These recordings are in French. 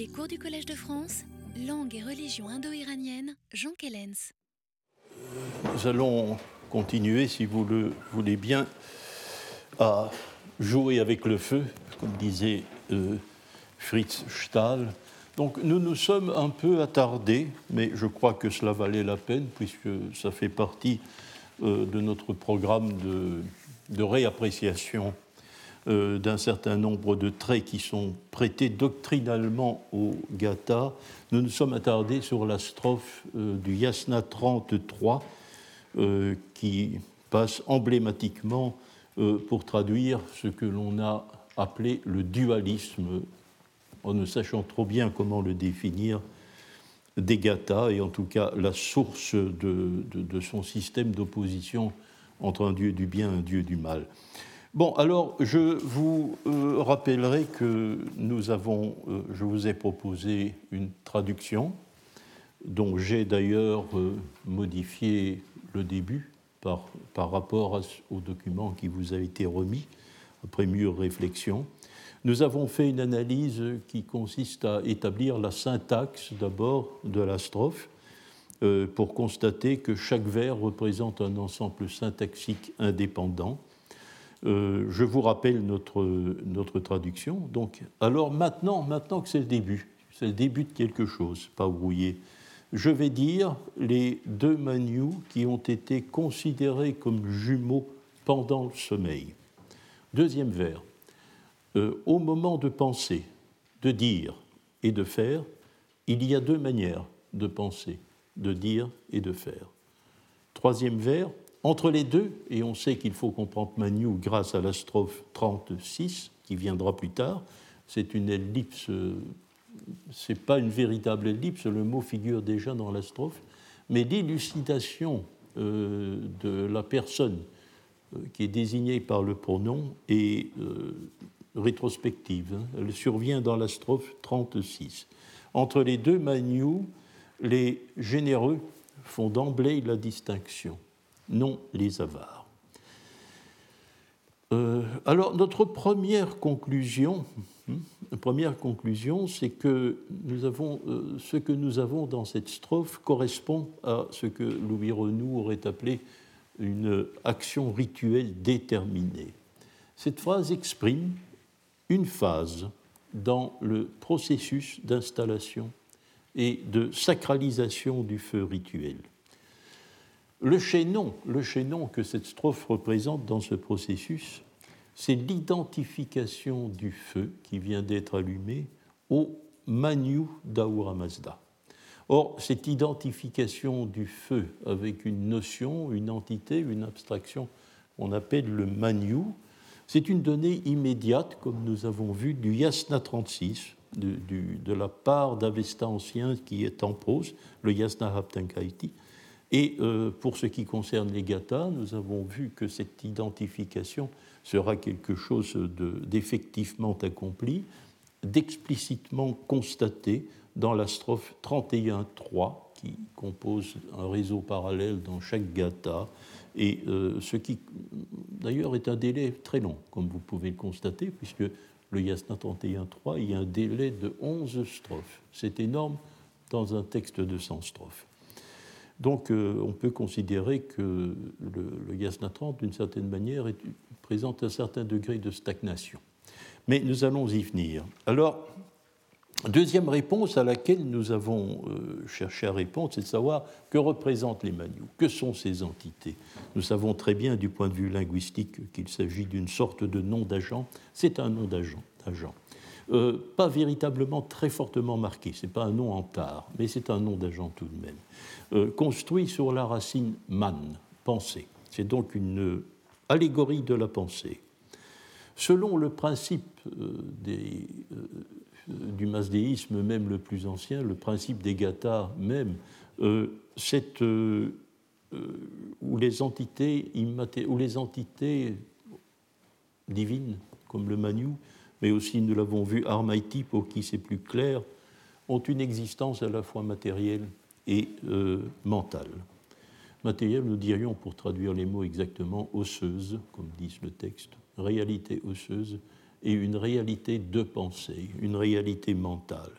Les cours du Collège de France, langue et religion indo-iranienne, Jean Kellens. Nous allons continuer, si vous le voulez bien, à jouer avec le feu, comme disait euh, Fritz Stahl. Donc nous nous sommes un peu attardés, mais je crois que cela valait la peine, puisque ça fait partie euh, de notre programme de, de réappréciation euh, d'un certain nombre de traits qui sont prêtés doctrinalement au Gata. Nous nous sommes attardés sur la strophe euh, du Yasna 33 qui passe emblématiquement pour traduire ce que l'on a appelé le dualisme, en ne sachant trop bien comment le définir, des Gata, et en tout cas la source de, de son système d'opposition entre un Dieu du bien et un Dieu du mal. Bon, alors je vous euh, rappellerai que nous avons, euh, je vous ai proposé une traduction dont j'ai d'ailleurs euh, modifié le début par, par rapport au document qui vous a été remis après mûre réflexion. Nous avons fait une analyse qui consiste à établir la syntaxe d'abord de la strophe pour constater que chaque vers représente un ensemble syntaxique indépendant euh, je vous rappelle notre, notre traduction. Donc, alors maintenant, maintenant que c'est le début, c'est le début de quelque chose, pas brouillé, je vais dire les deux manious qui ont été considérés comme jumeaux pendant le sommeil. Deuxième vers. Euh, au moment de penser, de dire et de faire, il y a deux manières de penser, de dire et de faire. Troisième vers, entre les deux, et on sait qu'il faut comprendre Magnou grâce à la strophe 36 qui viendra plus tard, c'est une ellipse, c'est pas une véritable ellipse, le mot figure déjà dans la strophe, mais l'élucidation euh, de la personne euh, qui est désignée par le pronom est euh, rétrospective. Hein. Elle survient dans la strophe 36. Entre les deux Magnou, les généreux font d'emblée la distinction non les avares. Euh, alors, notre première conclusion, hein, première conclusion, c'est que nous euh, ce que nous avons dans cette strophe correspond à ce que Louis Renou aurait appelé une action rituelle déterminée. Cette phrase exprime une phase dans le processus d'installation et de sacralisation du feu rituel. Le chaînon, le chaînon que cette strophe représente dans ce processus, c'est l'identification du feu qui vient d'être allumé au Manu d'Ahura Mazda. Or, cette identification du feu avec une notion, une entité, une abstraction qu'on appelle le Manu, c'est une donnée immédiate, comme nous avons vu, du Yasna 36, de, de la part d'Avesta ancien qui est en prose, le Yasna Haptankaiti, et euh, pour ce qui concerne les gathas, nous avons vu que cette identification sera quelque chose d'effectivement accompli, d'explicitement constaté dans la strophe 31.3 qui compose un réseau parallèle dans chaque gatha, et euh, ce qui d'ailleurs est un délai très long, comme vous pouvez le constater, puisque le yasna 31.3, il y a un délai de 11 strophes. C'est énorme dans un texte de 100 strophes. Donc euh, on peut considérer que le, Yasna 30, d'une certaine manière, présente un certain degré de stagnation. Mais nous allons y venir. Alors, deuxième réponse à laquelle nous avons euh, cherché à répondre, c'est de savoir que représentent les Manus, que sont ces entités. Nous savons très bien du point de vue linguistique qu'il s'agit d'une sorte de nom d'agent. C'est un nom d'agent. Euh, pas véritablement très fortement marqué, ce n'est pas un nom en tard, mais c'est un nom d'agent tout de même. Euh, construit sur la racine man, pensée. C'est donc une allégorie de la pensée. Selon le principe euh, du masdéisme même le plus ancien, le principe des gathas même, où, les entités où les entités divines, comme le Manu, mais aussi, nous l'avons vu, Armaiti, pour qui c'est plus clair, ont une existence à la fois matérielle et euh, mentale. Matériel, nous dirions, pour traduire les mots exactement, osseuse, comme dit le texte, réalité osseuse, et une réalité de pensée, une réalité mentale.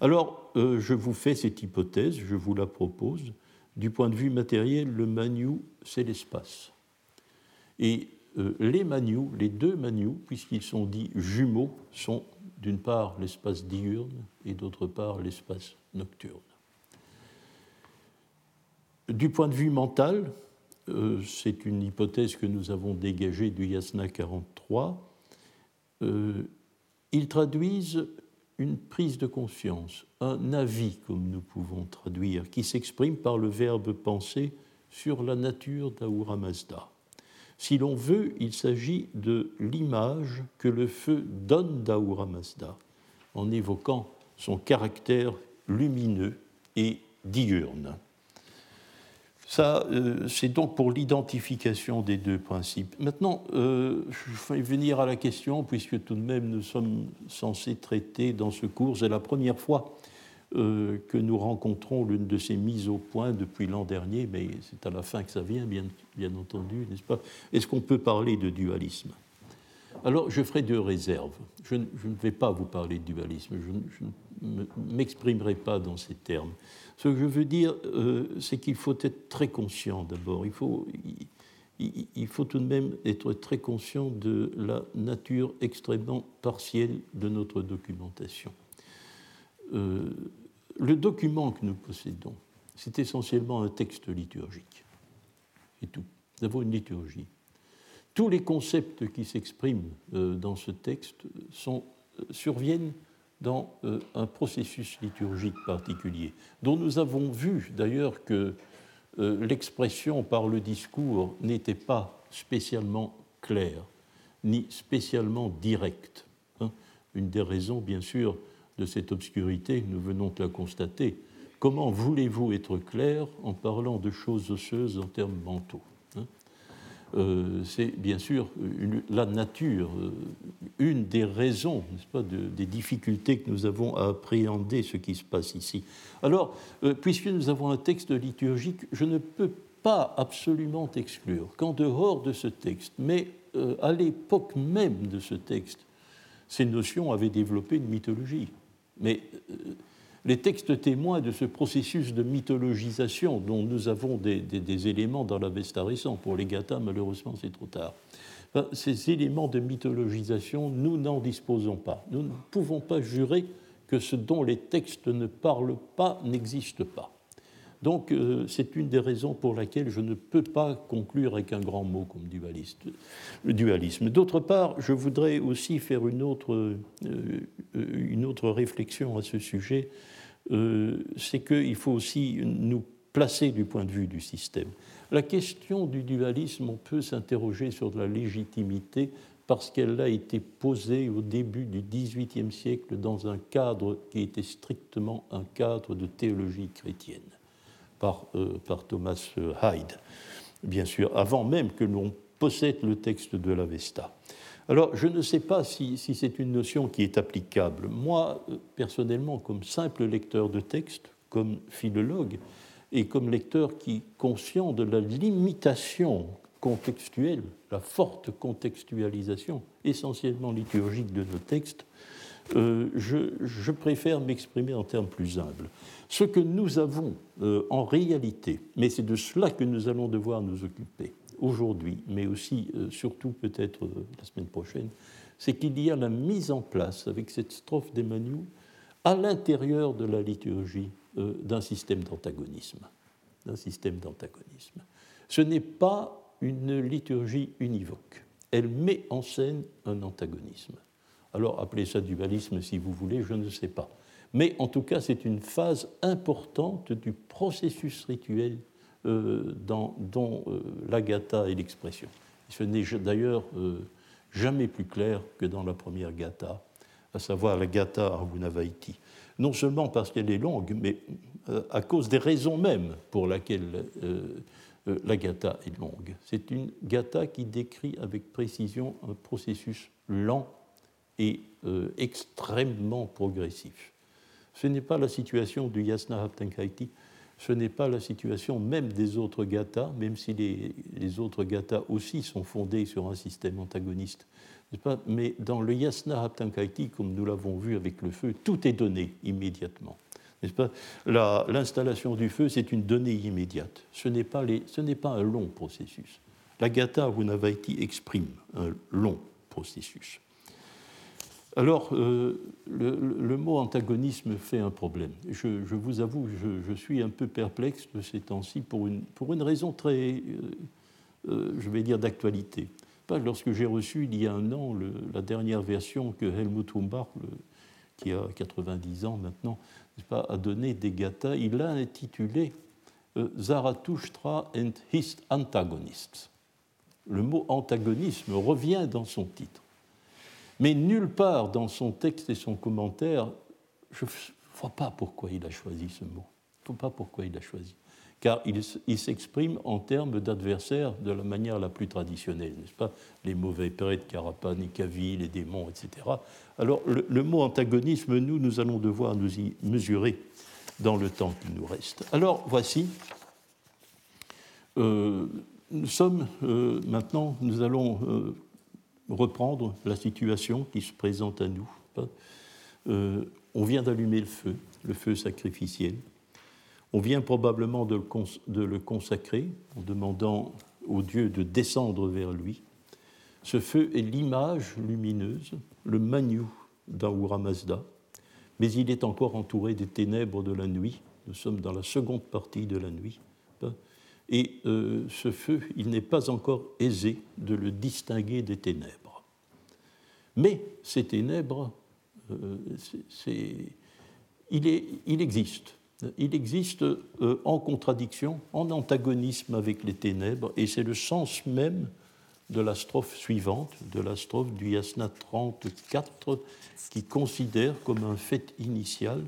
Alors, euh, je vous fais cette hypothèse, je vous la propose. Du point de vue matériel, le Manu, c'est l'espace. Et euh, les Manu, les deux Manu, puisqu'ils sont dits jumeaux, sont d'une part l'espace diurne et d'autre part l'espace nocturne. Du point de vue mental, euh, c'est une hypothèse que nous avons dégagée du Yasna 43. Euh, ils traduisent une prise de conscience, un avis, comme nous pouvons traduire, qui s'exprime par le verbe penser sur la nature d'Ahura Mazda. Si l'on veut, il s'agit de l'image que le feu donne d'Ahura Mazda en évoquant son caractère lumineux et diurne. Ça, euh, c'est donc pour l'identification des deux principes. Maintenant, euh, je vais venir à la question, puisque tout de même nous sommes censés traiter dans ce cours, c'est la première fois euh, que nous rencontrons l'une de ces mises au point depuis l'an dernier, mais c'est à la fin que ça vient, bien, entendu, n'est-ce pas? Est-ce qu'on peut parler de dualisme? Alors, je ferai deux réserves. Je, ne vais pas vous parler de dualisme, je, ne m'exprimerai pas dans ces termes. Ce que je veux dire, euh, c'est qu'il faut être très conscient d'abord. Il faut, il, il faut tout de même être très conscient de la nature extrêmement partielle de notre documentation. Euh, le document que nous possédons, c'est essentiellement un texte liturgique. Et tout. Nous avons une liturgie. Tous les concepts qui s'expriment euh, dans ce texte euh, surviennent dans euh, un processus liturgique particulier, dont nous avons vu d'ailleurs que l'expression par le discours n'était pas spécialement claire, ni spécialement directe. Hein. Une des raisons, bien sûr, de cette obscurité, nous venons de la constater. Comment voulez-vous être clair en parlant de choses osseuses en termes mentaux hein? Euh, C'est bien sûr la nature, euh, une des raisons, n'est-ce pas, des difficultés que nous avons à appréhender ce qui se passe ici. Alors, euh, puisque nous avons un texte liturgique, je ne peux pas absolument exclure qu'en dehors de ce texte, mais à l'époque même de ce texte, ces notions avaient développé une mythologie. Mais euh, les textes témoins de ce processus de mythologisation dont nous avons des, éléments dans l'Avesta récent. Pour les Gathas, malheureusement, c'est trop tard. ces éléments de mythologisation, nous n'en disposons pas. Nous ne pouvons pas jurer que ce dont les textes ne parlent pas n'existe pas. Donc euh, c'est une des raisons pour laquelle je ne peux pas conclure avec un grand mot comme dualisme. D'autre part, je voudrais aussi faire une autre, euh, une autre réflexion à ce sujet, euh, c'est qu'il faut aussi nous placer du point de vue du système. La question du dualisme, on peut s'interroger sur la légitimité parce qu'elle a été posée au début du XVIIIe siècle dans un cadre qui était strictement un cadre de théologie chrétienne par, euh, par Thomas Hyde, bien sûr, avant même que l'on possède le texte de l'Avesta. Alors, je ne sais pas si, c'est une notion qui est applicable. Moi, euh, personnellement, comme simple lecteur de texte, comme philologue, et comme lecteur qui conscient de la limitation contextuelle, la forte contextualisation essentiellement liturgique de nos textes, euh, je, préfère m'exprimer en termes plus humbles. Ce que nous avons euh, en réalité, mais c'est de cela que nous allons devoir nous occuper aujourd'hui, mais aussi euh, surtout peut-être la semaine prochaine, c'est qu'il y a la mise en place, avec cette strophe d'Emmanuel, à l'intérieur de la liturgie d'un système d'antagonisme. D'un système d'antagonisme. Ce n'est pas une liturgie univoque. Elle met en scène un antagonisme. Alors appelez ça dualisme si vous voulez, je ne sais pas. Mais en tout cas, c'est une phase importante du processus rituel euh, dont euh, l'agata est l'expression. Ce n'est d'ailleurs euh, jamais plus clair que dans la première gata, à savoir la gata Argunavaiti. Non seulement parce qu'elle est longue, mais à cause des raisons mêmes pour lesquelles la gata est longue. C'est une gata qui décrit avec précision un processus lent et euh, extrêmement progressif. Ce n'est pas la situation du Yasna Haptenkaiti, ce n'est pas la situation même des autres gathas, même si les, autres gathas aussi sont fondés sur un système antagoniste. pas? Mais dans le yasna haptankaiti, comme nous l'avons vu avec le feu, tout est donné immédiatement. L'installation du feu, c'est une donnée immédiate. Ce n'est pas, un long processus. La Gata Vunavaiti exprime un long processus. Alors, euh, le, mot antagonisme fait un problème. Je, vous avoue, je, suis un peu perplexe de ces temps-ci pour une, raison très, euh, euh, je vais dire, d'actualité. Lorsque j'ai reçu il y a un an la dernière version que Helmut Humbach, qui a 90 ans maintenant, pas, a donné des gathas, il l'a intitulé Zarathustra and his antagonists. Le mot antagonisme revient dans son titre. Mais nulle part dans son texte et son commentaire, je ne vois pas pourquoi il a choisi ce mot. Je ne vois pas pourquoi il a choisi. Car il, s'exprime en termes d'adversaires de la manière la plus traditionnelle, n'est-ce pas? Les mauvais prêtres, Carapan, Kavi, les démons, etc. Alors, le, mot antagonisme, nous, nous allons devoir nous y mesurer dans le temps qui nous reste. Alors, voici. Euh, nous sommes euh, maintenant, nous allons euh, reprendre la situation qui se présente à nous. Euh, on vient d'allumer le feu, le feu sacrificiel. On vient probablement de le, consacrer en demandant au Dieu de descendre vers lui. Ce feu est l'image lumineuse, le manu d'Ahura Mazda, mais il est encore entouré des ténèbres de la nuit. Nous sommes dans la seconde partie de la nuit. Et euh, ce feu, il n'est pas encore aisé de le distinguer des ténèbres. Mais ces ténèbres, euh, il, existe. Il existe euh, en contradiction, en antagonisme avec les ténèbres, et c'est le sens même de la strophe suivante, de la strophe du Yasna 34, qui considère comme un fait initial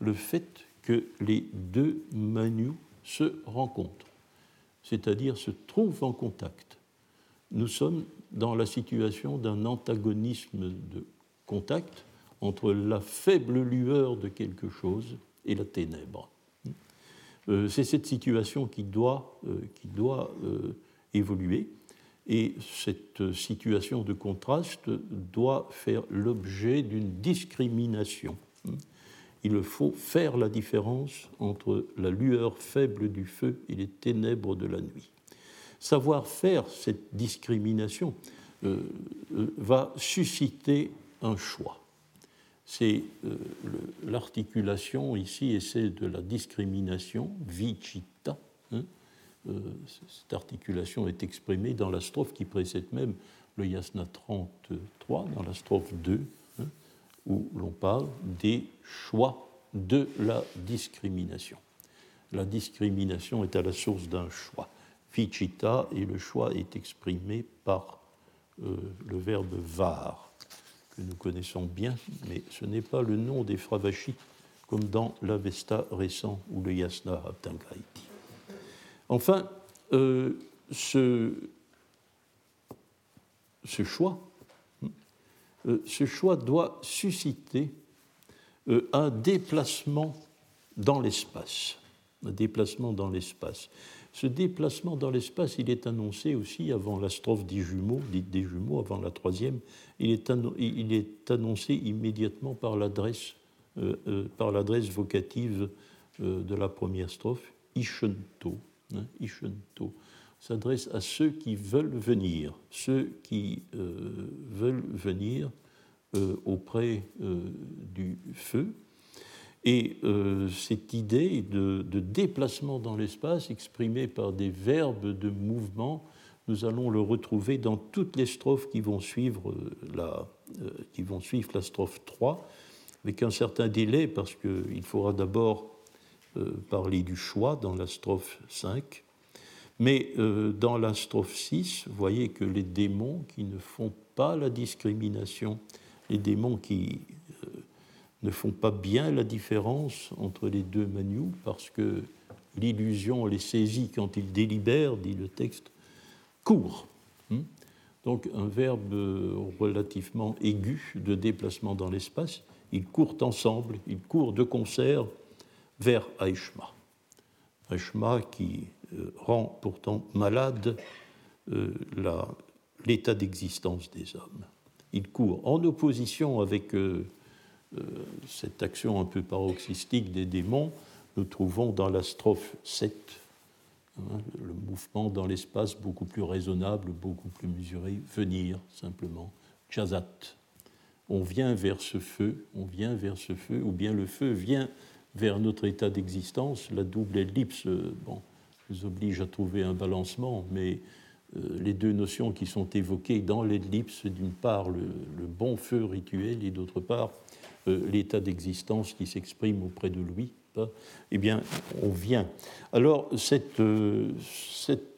le fait que les deux manus se rencontrent, c'est-à-dire se trouvent en contact. Nous sommes dans la situation d'un antagonisme de contact entre la faible lueur de quelque chose et la ténèbre. Euh, c'est cette situation qui doit, euh, qui doit euh, évoluer et cette situation de contraste doit faire l'objet d'une discrimination. Il faut faire la différence entre la lueur faible du feu et les ténèbres de la nuit savoir faire cette discrimination euh, euh, va susciter un choix. C'est euh, l'articulation ici, et c'est de la discrimination, vichita. Hein, cette articulation est exprimée dans la strophe qui précède même le yasna 33, dans la strophe 2, hein, où l'on parle des choix de la discrimination. La discrimination est à la source d'un choix et le choix est exprimé par euh, le verbe var, que nous connaissons bien, mais ce n'est pas le nom des Fravashi, comme dans l'Avesta récent ou le Yasna Abtangaiti. Enfin, euh, ce, ce, choix, euh, ce choix doit susciter un déplacement dans l'espace, un déplacement dans l'espace. Ce déplacement dans l'espace, il est annoncé aussi avant la strophe des jumeaux, des jumeaux, avant la troisième, il est, il est annoncé immédiatement par l'adresse, euh, euh, vocative euh, de la première strophe, Ishento. Hein, Ishento s'adresse à ceux qui veulent venir, ceux qui veulent venir auprès du feu, et euh, cette idée de, déplacement dans l'espace, exprimée par des verbes de mouvement, nous allons le retrouver dans toutes les strophes qui vont suivre la, euh, qui vont suivre la strophe 3, avec un certain délai, parce qu'il faudra d'abord euh, parler du choix dans la strophe 5. Mais dans la strophe 6, vous voyez que les démons qui ne font pas la discrimination, les démons qui ne font pas bien la différence entre les deux manus parce que l'illusion les saisit quand ils délibèrent, dit le texte, court. Hmm? Donc un verbe relativement aigu de déplacement dans l'espace. Ils courent ensemble, ils courent de concert vers Aishma. Aishma qui euh, rend pourtant malade euh, l'état d'existence des hommes. il court. En opposition avec cette action un peu paroxystique des démons, nous trouvons dans la strophe 7 hein, le mouvement dans l'espace beaucoup plus raisonnable, beaucoup plus mesuré, venir simplement, chazat. On vient vers ce feu, on vient vers ce feu, ou bien le feu vient vers notre état d'existence. La double ellipse bon, nous oblige à trouver un balancement, mais euh, les deux notions qui sont évoquées dans l'ellipse, d'une part le, bon feu rituel et d'autre part euh, l'état d'existence qui s'exprime auprès de lui, eh bien, on vient. Alors, euh,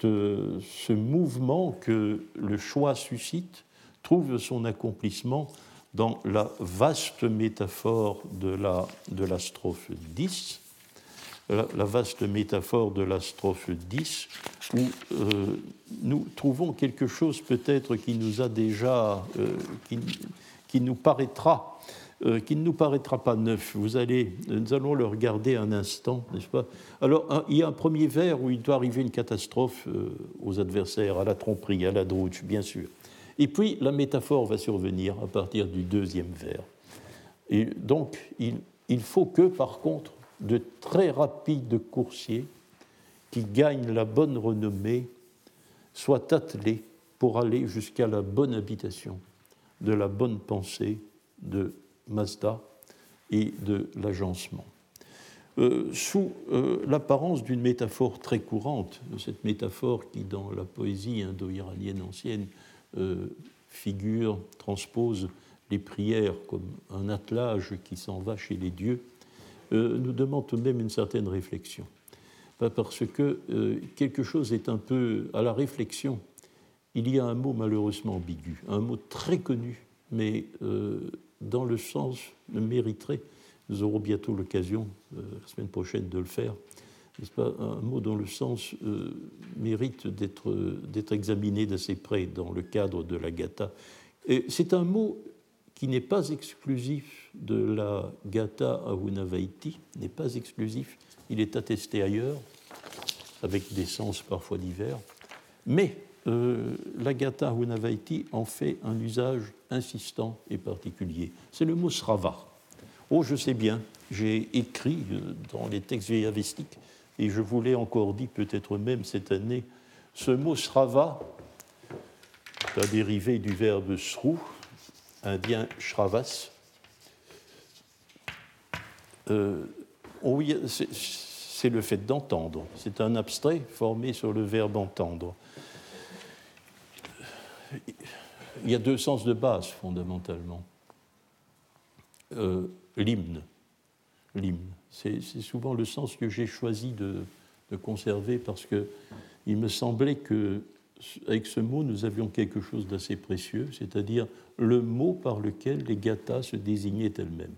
euh, ce mouvement que le choix suscite trouve son accomplissement dans la vaste métaphore de la, de la strophe 10, la, vaste métaphore de la strophe 10, où euh, nous trouvons quelque chose peut-être qui nous a déjà, qui, qui, nous paraîtra euh, qui ne nous paraîtra pas neuf. Vous allez, nous allons le regarder un instant, n'est-ce pas Alors, il y a un premier vers où il doit arriver une catastrophe euh, aux adversaires, à la tromperie, à la drouche, bien sûr. Et puis, la métaphore va survenir à partir du deuxième vers. Et donc, il, il faut que, par contre, de très rapides coursiers qui gagnent la bonne renommée soient attelés pour aller jusqu'à la bonne habitation de la bonne pensée de Mazda et de l'agencement. Euh, sous euh, l'apparence d'une métaphore très courante, cette métaphore qui, dans la poésie indo-iranienne ancienne, euh, figure, transpose les prières comme un attelage qui s'en va chez les dieux, nous demande tout de même une certaine réflexion. Parce que quelque chose est un peu à la réflexion. Il y a un mot malheureusement ambigu, un mot très connu, mais dans le sens mériterait, nous aurons bientôt l'occasion, euh, la semaine prochaine, de le faire, n'est-ce pas, un mot dont le sens euh, mérite d'être examiné d'assez près dans le cadre de la Gatha. C'est un mot qui n'est pas exclusif de la Gatha Avunavaiti, n'est pas exclusif, il est attesté ailleurs, avec des sens parfois divers, mais euh, l'Agatha Hunavaiti en fait un usage insistant et particulier. C'est le mot srava. Oh, je sais bien, j'ai écrit euh, dans les textes véyavistiques, et je vous l'ai encore dit peut-être même cette année, ce mot srava, la dérivé du verbe sru, indien shravas, euh, c'est le fait d'entendre. C'est un abstrait formé sur le verbe entendre il y a deux sens de base fondamentalement. Euh, l'hymne, l'hymne, c'est souvent le sens que j'ai choisi de, conserver parce que il me semblait que avec ce mot nous avions quelque chose d'assez précieux, c'est-à-dire le mot par lequel les gathas se désignaient elles-mêmes.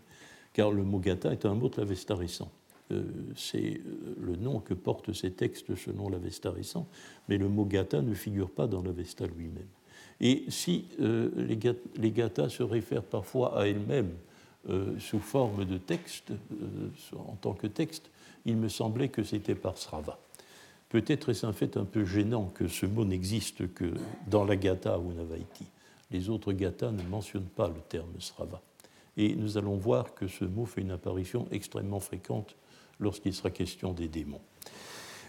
Car le mot gatha est un mot de l'Avesta récent. Euh, c'est euh, le nom que portent ces textes selon l'Avesta récent, mais le mot gatha ne figure pas dans l'Avesta lui-même. Et si euh, les, gathas se réfèrent parfois à elles-mêmes euh, sous forme de texte, euh, en tant que texte, il me semblait que c'était par Srava. Peut-être est-ce un fait un peu gênant que ce mot n'existe que dans la Gatha ou Navaiti. Les autres Gathas ne mentionnent pas le terme Srava. Et nous allons voir que ce mot fait une apparition extrêmement fréquente lorsqu'il sera question des démons.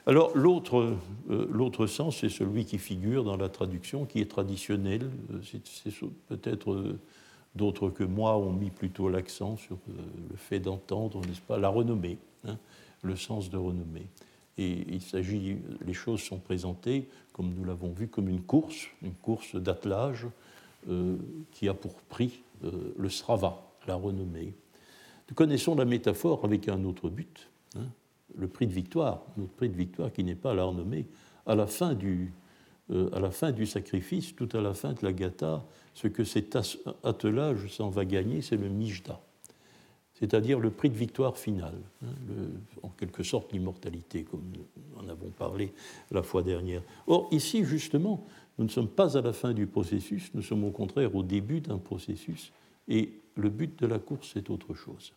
Alors l'autre, euh, l'autre sens, c'est celui qui figure dans la traduction, qui est traditionnel. Euh, c'est, peut-être euh, d'autres que moi ont mis plutôt l'accent sur le fait d'entendre, n'est-ce pas, la renommée, hein, le sens de renommée. Et il s'agit, les choses sont présentées, comme nous l'avons vu, comme une course, une course d'attelage qui a pour prix le srava, la renommée. Nous connaissons la métaphore avec un autre but. Le prix de victoire, notre prix de victoire qui n'est pas la renommée, à la fin du, euh, à la fin du sacrifice, tout à la fin de la gata, ce que cet attelage s'en va gagner, c'est le mijda, c'est-à-dire le prix de victoire final, hein, en quelque sorte l'immortalité, comme nous en avons parlé la fois dernière. Or, ici, justement, nous ne sommes pas à la fin du processus, nous sommes au contraire au début d'un processus, et le but de la course, c'est autre chose.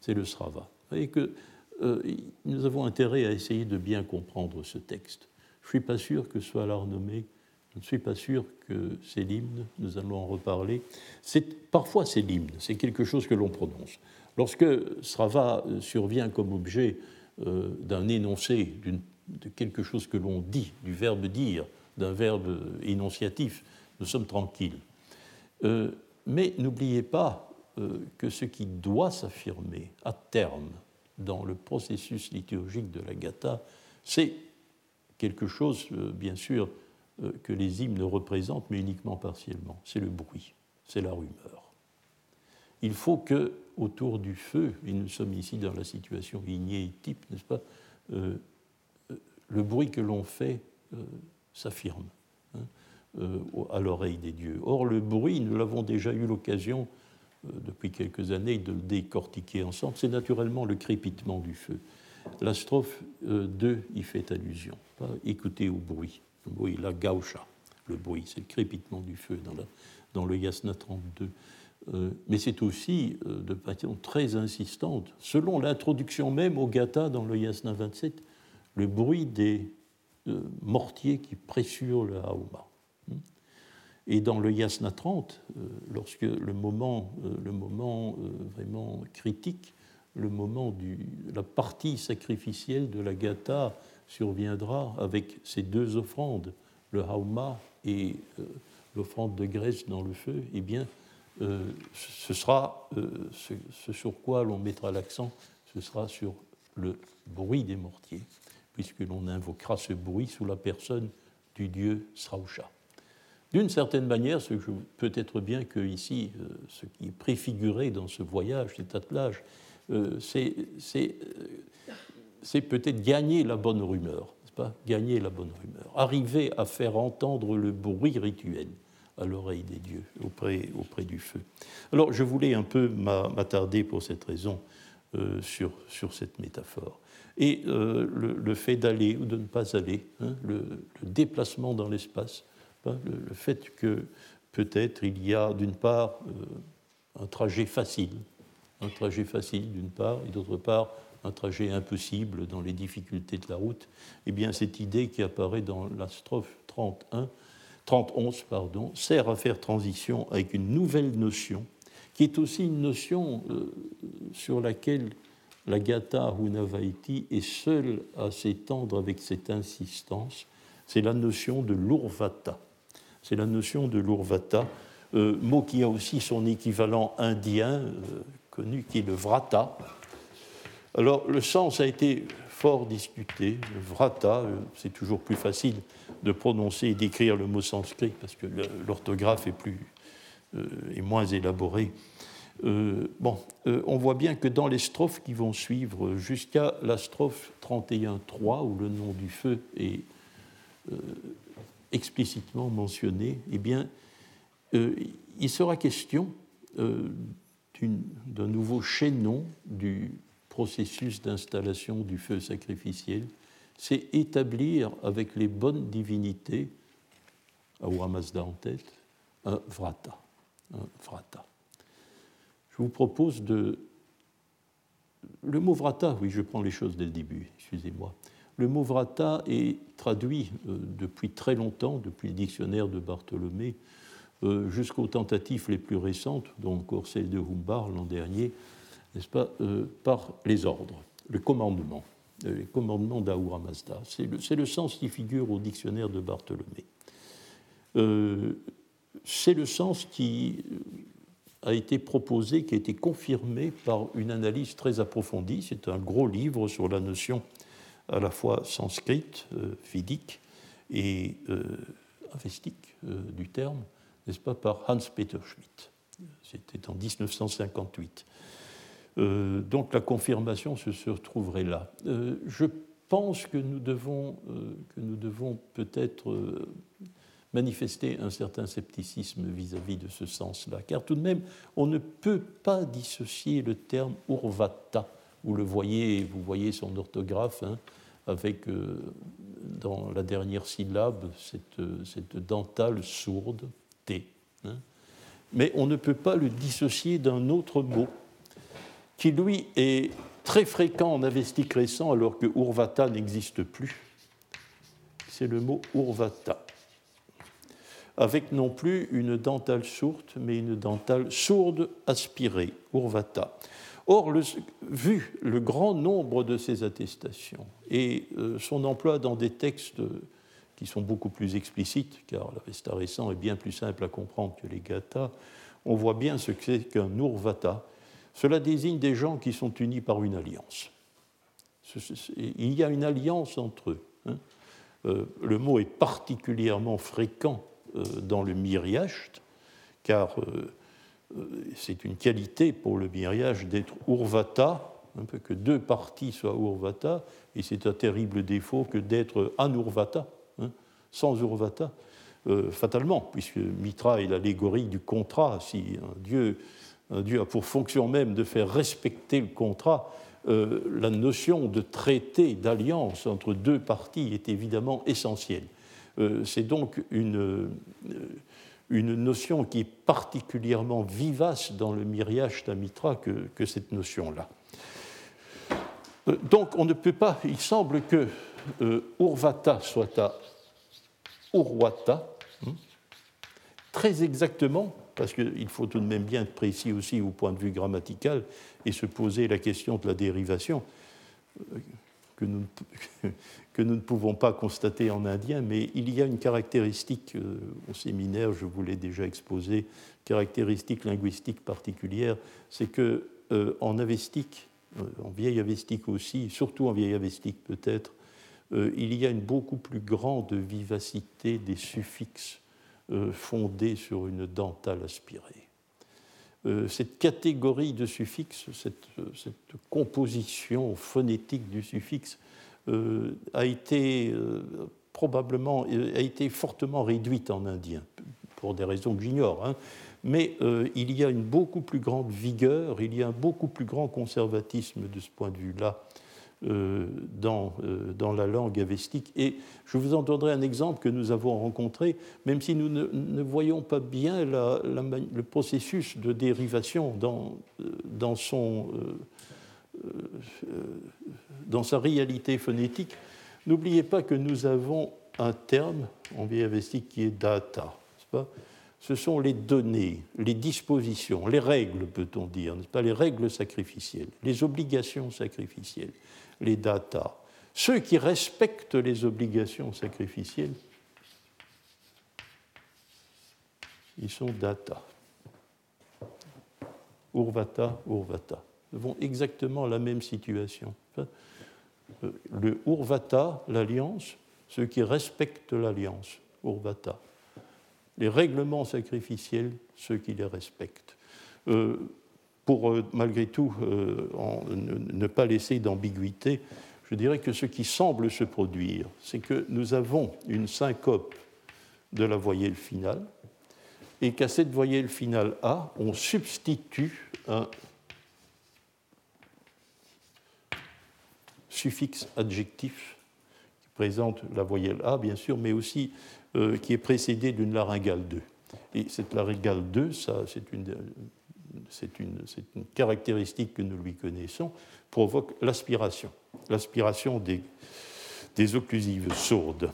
C'est le srava. Vous voyez que nous avons intérêt à essayer de bien comprendre ce texte. Je ne suis pas sûr que ce soit la renommée Je ne suis pas sûr que c'est l'hymne, nous allons en reparler. Parfois c'est l'hymne, c'est quelque chose que l'on prononce. Lorsque Srava survient comme objet euh, d'un énoncé, de quelque chose que l'on dit, du verbe dire, d'un verbe énonciatif, nous sommes tranquilles. Euh, mais n'oubliez pas euh, que ce qui doit s'affirmer à terme dans le processus liturgique de la Gatha, c'est quelque chose, bien sûr, que les hymnes représentent, mais uniquement partiellement. C'est le bruit, c'est la rumeur. Il faut que autour du feu, et nous sommes ici dans la situation ignée type, n'est-ce pas, euh, euh, le bruit que l'on fait euh, s'affirme hein, à l'oreille des dieux. Or, le bruit, nous l'avons déjà eu l'occasion depuis quelques années de le décortiquer ensemble, c'est naturellement le crépitement du feu. La strophe 2 y fait allusion. Pas écoutez au bruit. Le bruit, la gausha, le bruit, c'est le crépitement du feu dans, le Yasna 32. Euh, mais c'est aussi euh, de façon très insistante, selon l'introduction même au Gata dans le Yasna 27, le bruit des euh, mortiers qui pressurent le Hauma. Et dans le Yasna 30, lorsque le moment, le moment vraiment critique, le moment de la partie sacrificielle de la Gata surviendra avec ces deux offrandes, le Hauma et l'offrande de graisse dans le feu, eh bien, euh, ce sera euh, ce, sur quoi l'on mettra l'accent, ce sera sur le bruit des mortiers, puisque l'on invoquera ce bruit sous la personne du dieu Srausha. D'une certaine manière, ce que peut-être bien que ici, euh, ce qui est préfiguré dans ce voyage, cet attelage, c'est peut-être gagner la bonne rumeur, pas? Gagner la bonne rumeur, arriver à faire entendre le bruit rituel à l'oreille des dieux, auprès, auprès du feu. Alors je voulais un peu m'attarder pour cette raison euh, sur, sur cette métaphore. Et euh, le, fait d'aller ou de ne pas aller, hein, le, déplacement dans l'espace, le, fait que peut-être il y a d'une part euh, un trajet facile, un trajet facile d'une part, et d'autre part un trajet impossible dans les difficultés de la route, eh bien cette idée qui apparaît dans la strophe 31 3011 pardon, sert à faire transition avec une nouvelle notion, qui est aussi une notion euh, sur laquelle la Gata Hunavaiti est seule à s'étendre avec cette insistance, c'est la notion de l'urvata. C'est la notion de l'urvata, euh, mot qui a aussi son équivalent indien euh, connu, qui est le vrata. Alors le sens a été fort discuté. Le vrata, c'est toujours plus facile de prononcer et d'écrire le mot sanskrit, parce que l'orthographe est, euh, moins élaborée. Euh, bon, euh, on voit bien que dans les strophes qui vont suivre, jusqu'à la strophe 31.3, où le nom du feu est explicitement mentionné, eh bien, il sera question d'un nouveau chaînon du processus d'installation du feu sacrificiel c'est établir avec les bonnes divinités, à Mazda en tête, un vrata. Un vrata. Je vous propose de. Le mot vrata, oui, je prends les choses dès le début, excusez-moi. Le mot vrata est traduit euh, depuis très longtemps, depuis le dictionnaire de Bartholomé, euh, jusqu'aux tentatives les plus récentes, dont celle de Humbar l'an dernier, n'est-ce pas, euh, par les ordres, le commandement les commandements d'Ahura Mazda. C'est le, sens qui figure au dictionnaire de Bartholomé. C'est le sens qui a été proposé, qui a été confirmé par une analyse très approfondie. C'est un gros livre sur la notion à la fois sanscrite, euh, védique et euh, avestique du terme, n'est-ce pas, par Hans-Peter Schmidt. C'était en 1958. Euh, donc la confirmation se, retrouverait là. Euh, je pense que nous devons, euh, que nous devons peut-être manifester un certain scepticisme vis-à-vis de ce sens-là, car tout de même, on ne peut pas dissocier le terme urvata. Vous le voyez, vous voyez son orthographe, hein, avec dans la dernière syllabe cette, cette dentale sourde, T. Hein. Mais on ne peut pas le dissocier d'un autre mot qui lui est très fréquent en avestique récent alors que Urvata n'existe plus. C'est le mot Urvata. avec non plus une dentale sourde, mais une dentale sourde aspirée, urvata. Or, vu le grand nombre de ces attestations et euh, son emploi dans des textes qui sont beaucoup plus explicites, car l'Avesta récent est bien plus simple à comprendre que les Gathas, on voit bien ce que c'est qu'un Urvata. Cela désigne des gens qui sont unis par une alliance. Il y a une alliance entre eux. Hein. Euh, le mot est particulièrement fréquent euh, dans le Miriacht, car c'est une qualité pour le Miriacht d'être Urvata, peu que deux parties soient Urvata, et c'est un terrible défaut que d'être Anurvata, hein, sans Urvata, fatalement, puisque Mitra est l'allégorie du contrat. Si un Dieu, un Dieu a pour fonction même de faire respecter le contrat, euh, la notion de traité, d'alliance entre deux parties est évidemment essentielle. Euh, c'est donc une, euh, une, notion qui est particulièrement vivace dans le Miriash Tamitra que, cette notion-là. Donc on ne peut pas, il semble que Urvata soit à Urwata, hein, très exactement parce qu'il faut tout de même bien être précis aussi au point de vue grammatical et se poser la question de la dérivation, euh, que nous, ne pouvons pas constater en indien, mais il y a une caractéristique euh, au séminaire, je vous l'ai déjà exposé, caractéristique linguistique particulière, c'est que euh, en avestique, en vieil avestique aussi, surtout en vieil avestique peut-être, il y a une beaucoup plus grande vivacité des suffixes euh, fondée sur une dentale aspirée. Euh, cette catégorie de suffixes, cette, composition phonétique du suffixe, euh, a été probablement a été fortement réduite en indien, pour des raisons que j'ignore. Hein. Mais il y a une beaucoup plus grande vigueur, il y a un beaucoup plus grand conservatisme de ce point de vue-là euh, dans, euh, dans, la langue avestique. Et je vous en donnerai un exemple que nous avons rencontré, même si nous ne, voyons pas bien le processus de dérivation dans, euh, dans, son, dans sa réalité phonétique. N'oubliez pas que nous avons un terme en vieil avestique qui est data. Pas? Ce sont les données, les dispositions, les règles, peut-on dire, pas? Les règles sacrificielles, les obligations sacrificielles les data. Ceux qui respectent les obligations sacrificielles, ils sont data. Urvata, Urvata. Nous avons exactement la même situation. Le Urvata, l'alliance, ceux qui respectent l'alliance, Urvata. Les règlements sacrificiels, ceux qui les respectent. Euh, pour euh, malgré tout euh, ne pas laisser d'ambiguïté, je dirais que ce qui semble se produire, c'est que nous avons une syncope de la voyelle finale, et qu'à cette voyelle finale A, on substitue un suffixe adjectif qui présente la voyelle A, bien sûr, mais aussi euh, qui est précédé d'une laryngale 2. Et cette laryngale 2, ça, c'est une c'est une, caractéristique que nous lui connaissons, provoque l'aspiration, l'aspiration des, occlusives sourdes.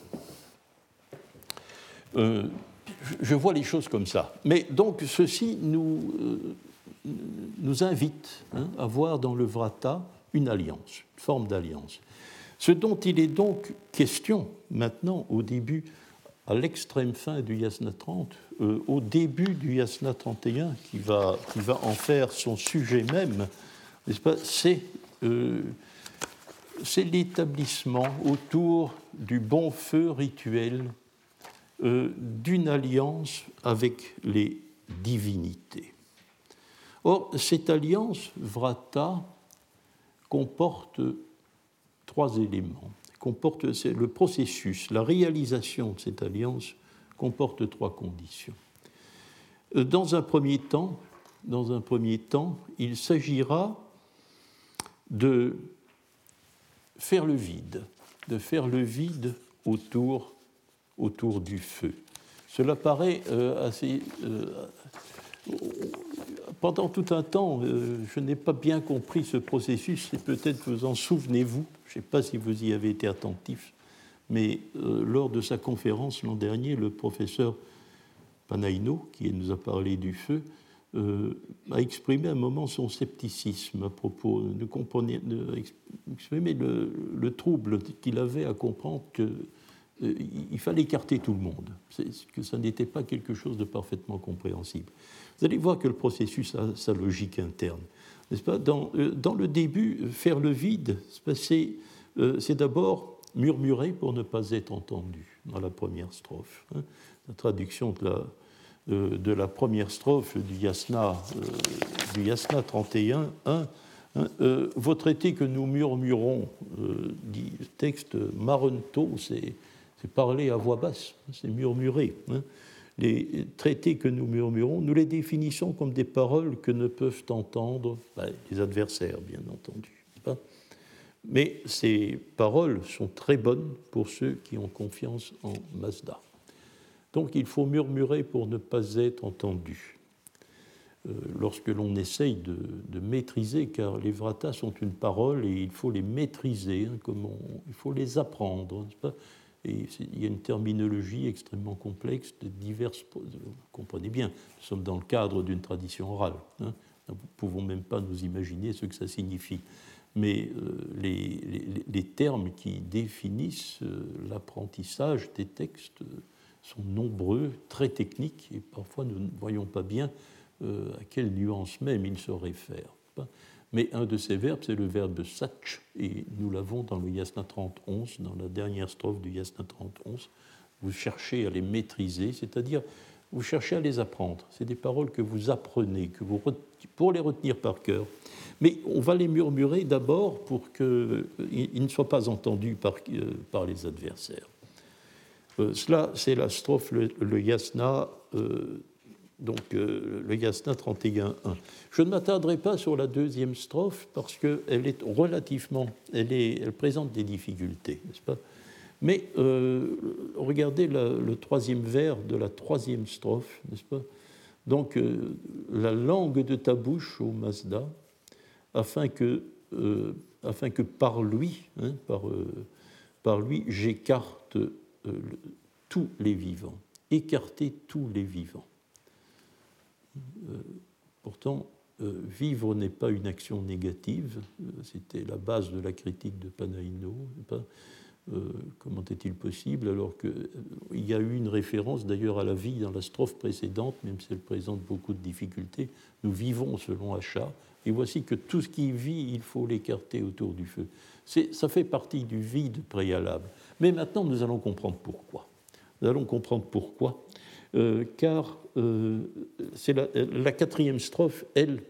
Euh, je vois les choses comme ça. Mais donc ceci nous, euh, invite hein, à voir dans le vrata une alliance, une forme d'alliance. Ce dont il est donc question maintenant au début à l'extrême fin du Yasna 30, euh, au début du Yasna 31, qui va, en faire son sujet même, euh, C'est l'établissement autour du bon feu rituel euh, d'une alliance avec les divinités. Or, cette alliance, Vrata, comporte trois éléments comporte le processus, la réalisation de cette alliance comporte trois conditions. Euh, dans un premier temps, dans un premier temps, il s'agira de faire le vide, de faire le vide autour, autour du feu. Cela paraît euh, assez. Euh, pendant tout un temps, je n'ai pas bien compris ce processus, et peut-être vous en souvenez-vous. Je ne sais pas si vous y avez été attentif, mais euh, lors de sa conférence l'an dernier, le professeur Panaino, qui nous a parlé du feu, euh, a exprimé un moment son scepticisme à propos, de, comprenait, exprimer le, le trouble qu'il avait à comprendre qu'il euh, fallait écarter tout le monde, que ça n'était pas quelque chose de parfaitement compréhensible. Vous allez voir que le processus a sa logique interne. N'est-ce pas? Dans, euh, dans, le début, faire le vide, c'est d'abord murmurer pour ne pas être entendu dans la première strophe. Hein. La traduction de la, première strophe du Yasna, euh, du Yasna 31, 1, hein, euh, votre été que nous murmurons, euh, dit le texte Maronto, c'est parler à voix basse, c'est murmurer. Hein. Les traités que nous murmurons, nous les définissons comme des paroles que ne peuvent entendre ben, les adversaires, bien entendu. Mais ces paroles sont très bonnes pour ceux qui ont confiance en Mazda. Donc il faut murmurer pour ne pas être entendu. Euh, lorsque l'on essaye de, maîtriser, car les vratas sont une parole et il faut les maîtriser, hein, il faut les apprendre. Il y a une terminologie extrêmement complexe de diverses. Vous comprenez bien, nous sommes dans le cadre d'une tradition orale. Hein. nous ne pouvons même pas nous imaginer ce que ça signifie. Mais euh, les, termes qui définissent euh, l'apprentissage des textes sont nombreux, très techniques, et parfois nous ne voyons pas bien euh, à quelle nuance même ils se réfèrent. Mais un de ces verbes, c'est le verbe sach, et nous l'avont dans le Yasna 31, dans la dernière strophe du Yasna 31. Vous cherchez à les maîtriser, c'est-à-dire vous cherchez à les apprendre. C'est des paroles que vous apprenez, que vous pour les retenir par cœur. Mais on va les murmurer d'abord pour qu'ils euh, ne soient pas entendus par, euh, les adversaires. Euh, cela, c'est la strophe, le, yasna, euh, donc euh, le yasna 31.1. Je ne m'attarderai pas sur la deuxième strophe parce qu'elle est relativement, elle, présente des difficultés, n'est-ce pas? Mais regardez le troisième vers de la troisième strophe, n'est-ce pas? Donc la langue de ta bouche, ô Mazda, afin que, afin que par lui, hein, par, par lui, j'écarte euh, tous les vivants, écarter tous les vivants. Euh, pourtant, euh, vivre n'est pas une action négative, c'était la base de la critique de Panaïno. comment est-il possible alors qu'il y a eu une référence d'ailleurs à la vie dans la strophe précédente, même si elle présente beaucoup de difficultés. Nous vivons selon Achat, et voici que tout ce qui vit, il faut l'écarter autour du feu. Ça fait partie du vide préalable. Mais maintenant, nous allons comprendre pourquoi. Nous allons comprendre pourquoi, euh, car euh, la, quatrième strophe, elle,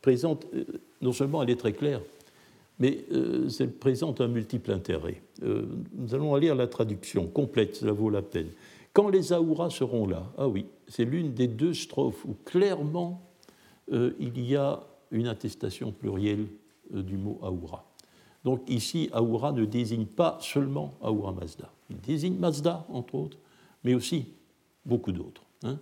présente, euh, non seulement elle est très claire, mais elle présente un multiple intérêt. nous allons lire la traduction complète, cela vaut la peine. Quand les Aouras seront là, ah oui, c'est l'une des deux strophes où clairement il y a une attestation plurielle du mot Aoura. Donc ici, Ahura ne désigne pas seulement Ahura Mazda. Il désigne Mazda, entre autres, mais aussi beaucoup d'autres. Hein.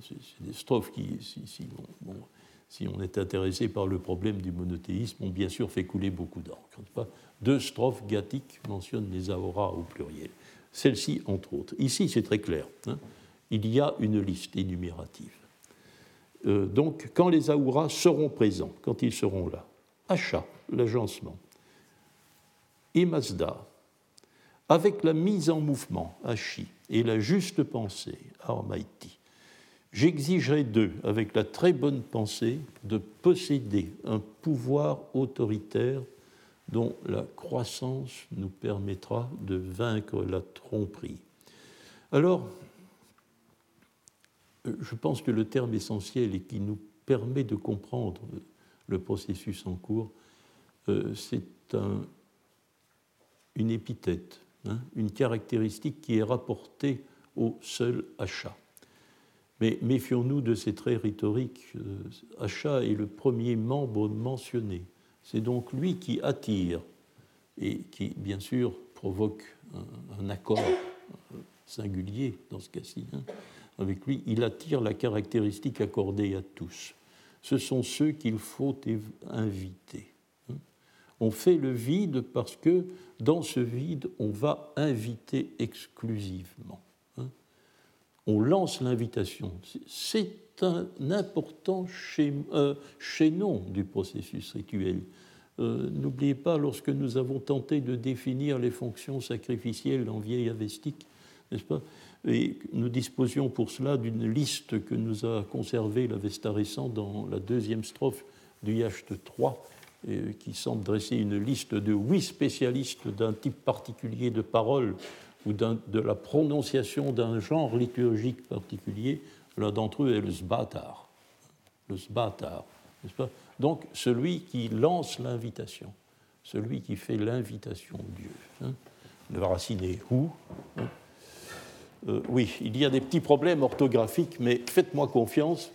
C'est des strophes qui, si, on, est intéressé par le problème du monothéisme, ont bien sûr fait couler beaucoup d'encre. Deux strophes gathiques mentionnent les Ahura au pluriel. Celle-ci, entre autres. Ici, c'est très clair. Hein. Il y a une liste énumérative. Euh, donc, quand les Aouras seront présents, quand ils seront là, achat, l'agencement, et Mazda, avec la mise en mouvement, Ashi, et la juste pensée, Armaiti, j'exigerai d'eux, avec la très bonne pensée, de posséder un pouvoir autoritaire dont la croissance nous permettra de vaincre la tromperie. Alors, je pense que le terme essentiel et qui nous permet de comprendre le processus en cours, euh, c'est un une épithète, hein, une caractéristique qui est rapportée au seul achat. Mais méfions-nous de ces traits rhétoriques. Euh, achat est le premier membre mentionné. C'est donc lui qui attire et qui, bien sûr, provoque un, accord euh, singulier dans ce cas-ci. Hein. Avec lui, il attire la caractéristique accordée à tous. Ce sont ceux qu'il faut inviter. On fait le vide parce que dans ce vide, on va inviter exclusivement. Hein. on lance l'invitation. C'est un important euh, chaînon du processus rituel. Euh, n'oubliez pas, lorsque nous avons tenté de définir les fonctions sacrificielles en vieille avestique, n'est-ce pas Et nous disposions pour cela d'une liste que nous a conservée l'Avesta récent dans la deuxième strophe du Yacht 3, qui semble dresser une liste de huit spécialistes d'un type particulier de parole ou de la prononciation d'un genre liturgique particulier. L'un d'entre eux est le sbatar. Le sbatar, n'est-ce pas? Donc celui qui lance l'invitation, celui qui fait l'invitation au Dieu. Hein. Le racine est où hein? euh, Oui, il y a des petits problèmes orthographiques, mais faites-moi confiance,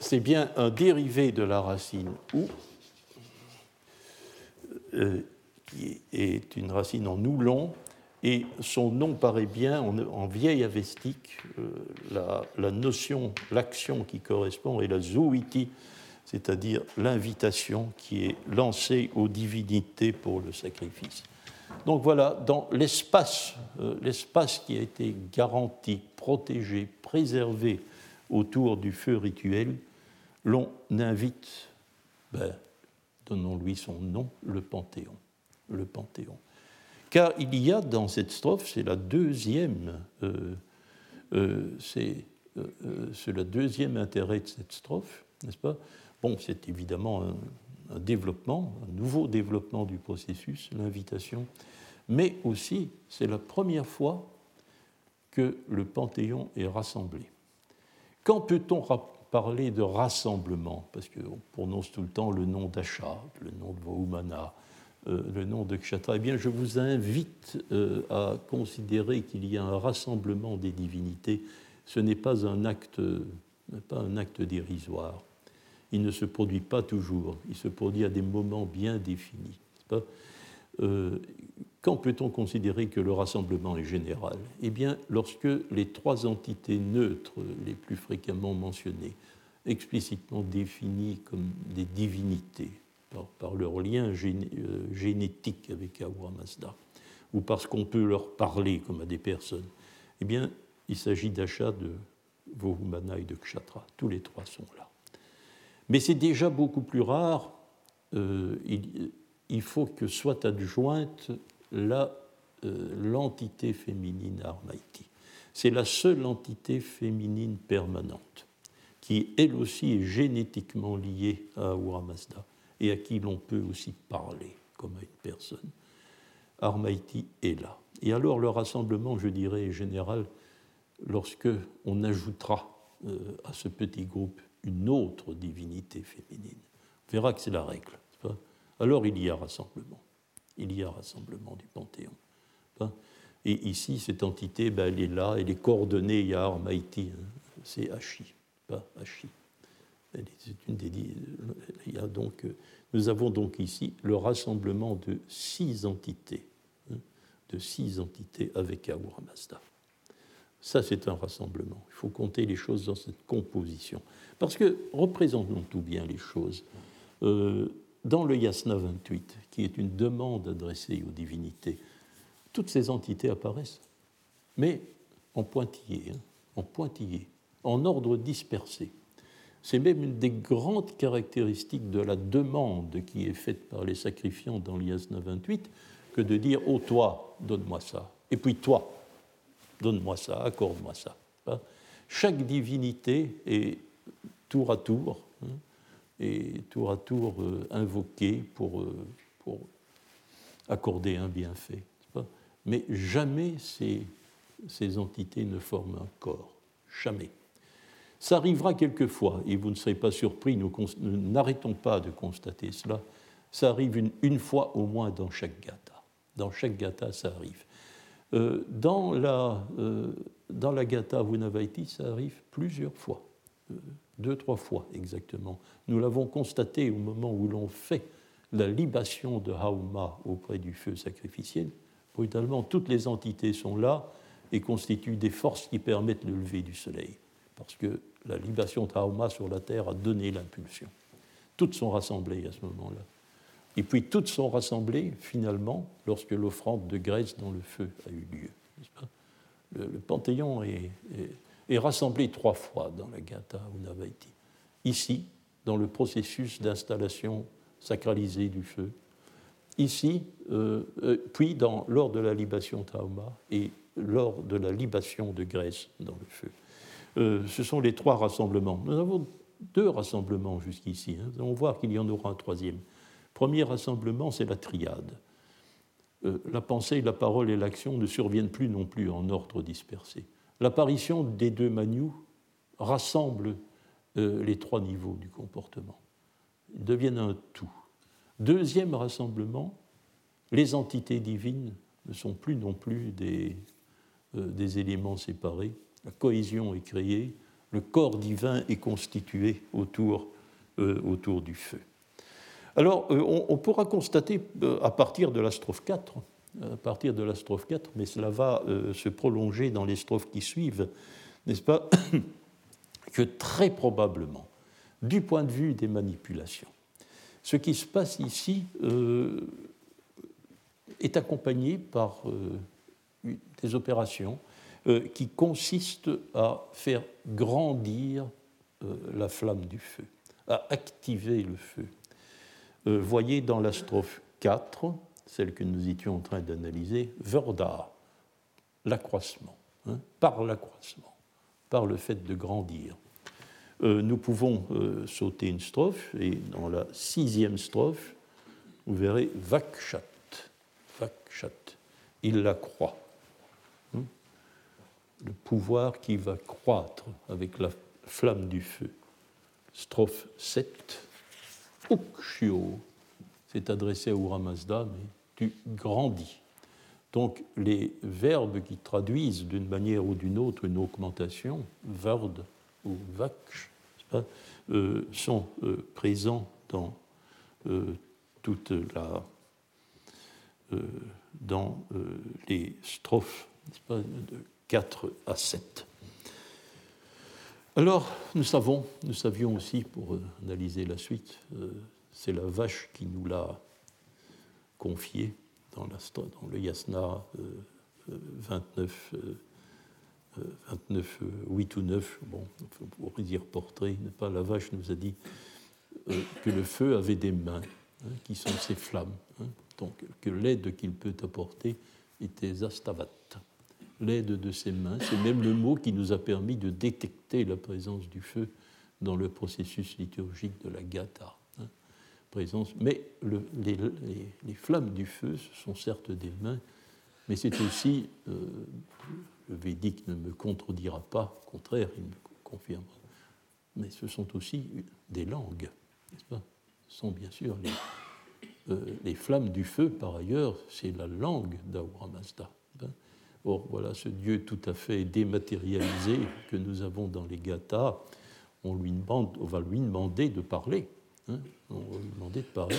c'est bien un dérivé de la racine ou qui est une racine en oulon, et son nom paraît bien en, vieil avestique, euh, la, notion, l'action qui correspond est la zouiti, c'est-à-dire l'invitation qui est lancée aux divinités pour le sacrifice. Donc voilà, dans l'espace, euh, l'espace qui a été garanti, protégé, préservé autour du feu rituel, l'on invite ben, donnons-lui son nom, le Panthéon. Le Panthéon. Car il y a dans cette strophe, c'est la deuxième, euh, euh, c'est euh, le deuxième intérêt de cette strophe, n'est-ce pas? Bon, c'est évidemment un, développement, un nouveau développement du processus, l'invitation, mais aussi c'est la première fois que le Panthéon est rassemblé. Quand peut-on parler de rassemblement, parce qu'on prononce tout le temps le nom d'Acha, le nom de Vahumana, euh, le nom de Kshatra, eh bien, je vous invite euh, à considérer qu'il y a un rassemblement des divinités. Ce n'est pas un acte, pas un acte dérisoire. Il ne se produit pas toujours. Il se produit à des moments bien définis. Quand peut-on considérer que le rassemblement est général? Eh bien, lorsque les trois entités neutres les plus fréquemment mentionnées, explicitement définies comme des divinités, par, leur lien euh, génétique avec Ahura Mazda, ou parce qu'on peut leur parler comme à des personnes, eh bien, il s'agit d'achats de Vohumana et de Kshatra. Tous les trois sont là. Mais c'est déjà beaucoup plus rare. Euh, il, il faut que soit adjointe euh, l'entité féminine à Armaïti. C'est la seule entité féminine permanente qui, elle aussi, est génétiquement liée à Ahura Mazda et à qui l'on peut aussi parler comme à une personne. Armaïti est là. Et alors le rassemblement, je dirais, est général lorsque on ajoutera euh, à ce petit groupe une autre divinité féminine. On verra que c'est la règle alors il y a rassemblement. Il y a rassemblement du Panthéon. Et ici, cette entité, ben, elle est là, elle est coordonnée, il y Armaïti, hein. c'est Hachi, pas Hachi. Une des, il y a donc, nous avons donc ici le rassemblement de six entités, hein, de six entités avec Ahura Mazda. Ça, c'est un rassemblement. Il faut compter les choses dans cette composition. Parce que, représentons tout bien les choses. Euh, dans le Yasna 28, qui est une demande adressée aux divinités, toutes ces entités apparaissent, mais en pointillé, hein, en pointillé, en ordre dispersé. C'est même une des grandes caractéristiques de la demande qui est faite par les sacrifiants dans l'Yasna 28 que de dire Oh, toi, donne-moi ça. Et puis toi, donne-moi ça, accorde-moi ça. Hein. Chaque divinité est tour à tour hein, et tour à tour euh, invoqué pour, euh, pour accorder un bienfait. Mais jamais ces, ces entités ne forment un corps. Jamais. Ça arrivera quelquefois, et vous ne serez pas surpris, nous n'arrêtons pas de constater cela. Ça arrive une, une, fois au moins dans chaque gata. Dans chaque gata, ça arrive. Euh, dans, la, euh, dans la gata Vunavaiti, ça arrive plusieurs fois. Deux, trois fois exactement. Nous l'avons constaté au moment où l'on fait la libation de Hauma auprès du feu sacrificiel. Brutalement, toutes les entités sont là et constituent des forces qui permettent le lever du soleil, parce que la libation de Hauma sur la terre a donné l'impulsion. Toutes sont rassemblées à ce moment-là. Et puis toutes sont rassemblées finalement lorsque l'offrande de graisse dans le feu a eu lieu. le, panthéon est, est, rassemblé trois fois dans la Gata Unavaiti. Ici, dans le processus d'installation sacralisée du feu, ici, euh, euh, puis lors de la libation Tauma et lors de la libation de Grèce dans le feu. Euh, ce sont les trois rassemblements. Nous avons deux rassemblements jusqu'ici. Hein. Nous allons voir qu'il y en aura un troisième. Premier rassemblement, c'est la triade. la pensée, la parole et l'action ne surviennent plus non plus en ordre dispersé. L'apparition des deux manious rassemble les trois niveaux du comportement. Ils deviennent un tout. Deuxième rassemblement, les entités divines ne sont plus non plus des, euh, éléments séparés. La cohésion est créée, le corps divin est constitué autour, euh, du feu. Alors, euh, on, pourra constater à partir de la strophe 4, à partir de la strophe 4, mais cela va se prolonger dans les strophes qui suivent, n'est-ce pas, que très probablement, du point de vue des manipulations, ce qui se passe ici euh, est accompagné par euh, des opérations euh, qui consistent à faire grandir la flamme du feu, à activer le feu. voyez dans la strophe 4, celle que nous étions en train d'analyser, Verda, l'accroissement, hein, par l'accroissement, par le fait de grandir. Euh, nous pouvons euh, sauter une strophe, et dans la sixième strophe, vous verrez Vakshat. Vakshat. Il la croit. Hmm? Le pouvoir qui va croître avec la flamme du feu. Strophe 7. Ukshio. C'est adressé à Uramazda, mais tu grandis. Donc les verbes qui traduisent d'une manière ou d'une autre une augmentation, vard ou vaksh, euh, sont euh, présents dans euh, toute la dans les strophes de 4 à 7. Alors, nous savons, nous savions aussi, pour analyser la suite, c'est la vache qui nous l'a confié dans, le Yasna 29 29, 8 ou 9, bon, pour dire portrait, pas, la vache nous a dit euh, que le feu avait des mains, hein, qui sont ses flammes. Hein. donc que l'aide qu'il peut apporter était zastavat. L'aide de ses mains, c'est même le mot qui nous a permis de détecter la présence du feu dans le processus liturgique de la gata. Présence, mais les, les, flammes du feu, ce sont certes des mains, mais c'est aussi euh, le védique ne me contredira pas, au contraire, il me confirme. Mais ce sont aussi des langues, n'est-ce pas? Ce sont bien sûr les, euh, flammes du feu, par ailleurs, c'est la langue d'Ahura Mazda. Or, voilà ce Dieu tout à fait dématérialisé que nous avons dans les gathas. On, lui demande, on va lui demander de parler. Hein. on va lui demander de parler.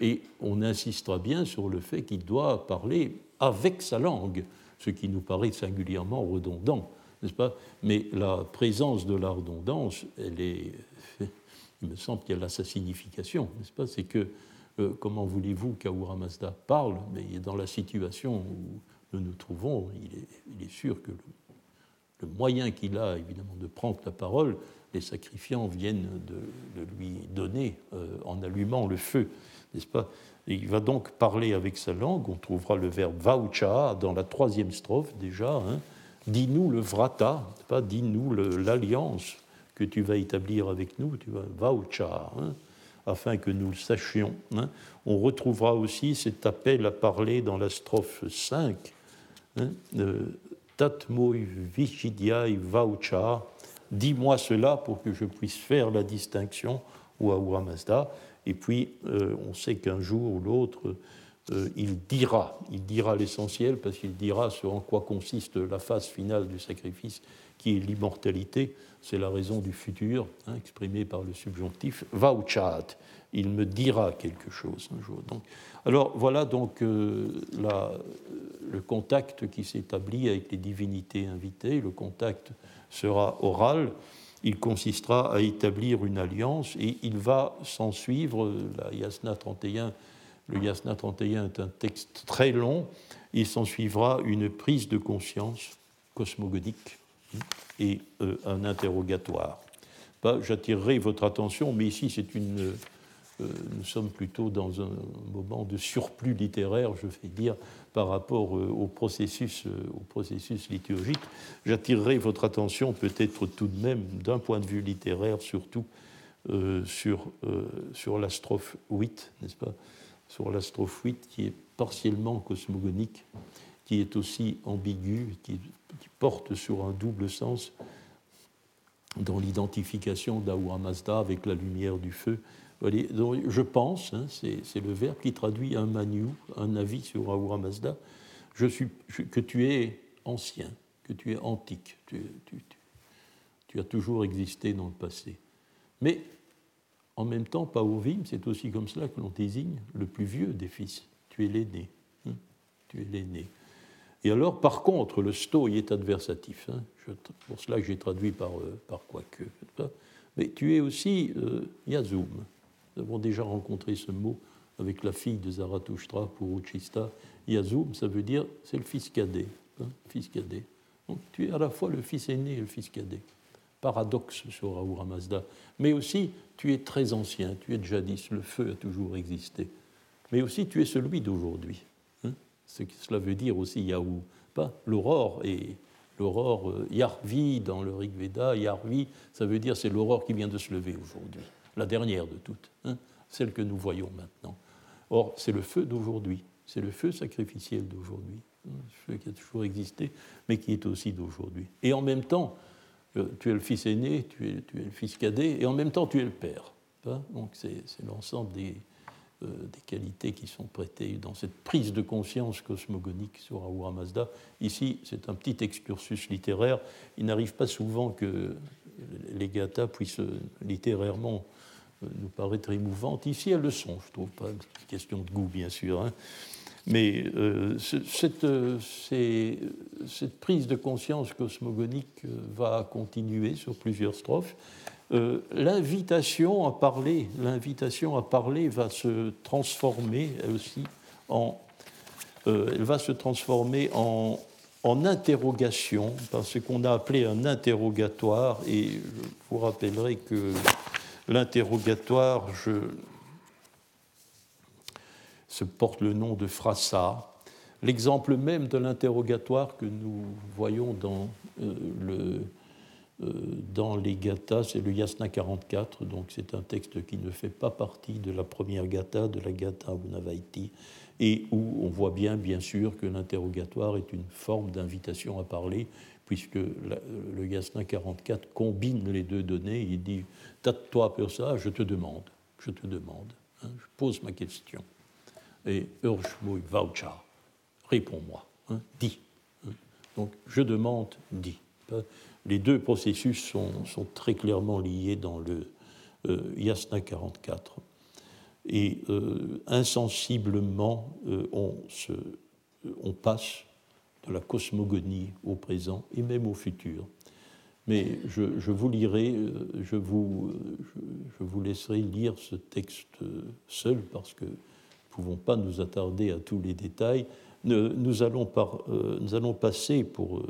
Et on insistera bien sur le fait qu'il doit parler avec sa langue ce qui nous paraît singulièrement redondant, n'est-ce pas? Mais la présence de la redondance, elle est, il me semble qu'elle a sa signification, n'est-ce pas? C'est que, euh, comment voulez-vous qu'Ahura Mazda parle? Mais dans la situation où nous nous trouvons, il est sûr que le, moyen qu'il a, évidemment, de prendre la parole, les sacrifiants viennent de, lui donner euh, en allumant le feu, n'est-ce pas? Il va donc parler avec sa langue. On trouvera le verbe vaucha dans la troisième strophe déjà. Hein. Dis-nous le vrata, pas? Dis-nous l'alliance que tu vas établir avec nous, tu vaucha, hein, afin que nous le sachions. Hein. On retrouvera aussi cet appel à parler dans la strophe 5. Hein, vichidiai vaucha, dis-moi cela pour que je puisse faire la distinction, ou Ahura Mazda. Et puis, euh, on sait qu'un jour ou l'autre, euh, il dira, il dira l'essentiel, parce qu'il dira ce en quoi consiste la phase finale du sacrifice, qui est l'immortalité. C'est la raison du futur, hein, exprimée par le subjonctif. Vauchat, il me dira quelque chose un jour. Donc, alors voilà donc euh, le contact qui s'établit avec les divinités invitées. Le contact sera oral. Il consistera à établir une alliance et il va s'en suivre, la Yasna 31, le Yasna 31 est un texte très long, il s'en suivra une prise de conscience cosmogonique et un interrogatoire. J'attirerai votre attention, mais ici c'est une nous sommes plutôt dans un moment de surplus littéraire, je vais dire, par rapport euh, au processus, euh, au processus liturgique. J'attirerai votre attention peut-être tout de même, d'un point de vue littéraire surtout, euh, sur, sur la strophe 8, n'est-ce pas? Sur la strophe 8 qui est partiellement cosmogonique, qui est aussi ambiguë, qui, porte sur un double sens dans l'identification d'Ahura Mazda avec la lumière du feu je pense, hein, c'est le verbe qui traduit un manu, un avis sur Ahura Mazda, je suis, que tu es ancien, que tu es antique, tu, as toujours existé dans le passé. Mais en même temps, Pauvim, c'est aussi comme cela que l'on désigne le plus vieux des fils. Tu es l'aîné. Hein, tu es l'aîné. Et alors, par contre, le sto est adversatif. Hein, pour cela que j'ai traduit par, euh, par quoique. Mais tu es aussi euh, Yazum. Nous avons déjà rencontré ce mot avec la fille de Zarathustra pour Uchista. Yazum, ça veut dire c'est le fils cadet. Hein, fils cadet. Donc tu es à la fois le fils aîné et le fils cadet. Paradoxe sur Ahura Mazda. Mais aussi, tu es très ancien, tu es de jadis, le feu a toujours existé. Mais aussi, tu es celui d'aujourd'hui. Hein. Ce que cela veut dire aussi Yahou. Pas l'aurore et l'aurore euh, Yarvi dans le Rig Veda. Yarvi, ça veut dire c'est l'aurore qui vient de se lever aujourd'hui la dernière de toutes, hein, celle que nous voyons maintenant. Or, c'est le feu d'aujourd'hui, c'est le feu sacrificiel d'aujourd'hui, hein, le feu qui a toujours existé, mais qui est aussi d'aujourd'hui. Et en même temps, euh, tu es le fils aîné, tu es, le fils cadet, et en même temps, tu es le père. Donc, c'est l'ensemble des, euh, des, qualités qui sont prêtées dans cette prise de conscience cosmogonique sur Ahura Mazda. Ici, c'est un petit excursus littéraire. Il n'arrive pas souvent que les gathas puissent littérairement euh, nous paraître émouvante. Ici, elles le sont, je trouve pas. Question de goût, bien sûr. Hein. Mais euh, cette, euh, cette, prise de conscience cosmogonique va continuer sur plusieurs strophes. l'invitation à parler, l'invitation à parler va se transformer elle aussi en, elle va se transformer en, en interrogation, par ce qu'on a appelé un interrogatoire, et je vous rappellerai que L'interrogatoire se porte le nom de Frassa. L'exemple même de l'interrogatoire que nous voyons dans, euh, euh, les Gathas, c'est le Yasna 44, donc c'est un texte qui ne fait pas partie de la première Gatha, de la Gatha Unavaiti, et où on voit bien, bien sûr, que l'interrogatoire est une forme d'invitation à parler, puisque le Yasna 44 combine les deux données. Il dit Tâte-toi pour ça, je te demande, je te demande, hein, je pose ma question. Et Urshmui Vaucha, réponds-moi, hein, dis. Hein. Donc je demande, dis. Les deux processus sont, très clairement liés dans le euh, Yasna 44. Et euh, insensiblement, euh, on, se, on passe de la cosmogonie au présent et même au futur. Mais je, vous lirai, euh, je vous, je, vous, laisserai lire ce texte seul parce que nous ne pouvons pas nous attarder à tous les détails. Nous allons, euh, nous allons passer pour, euh,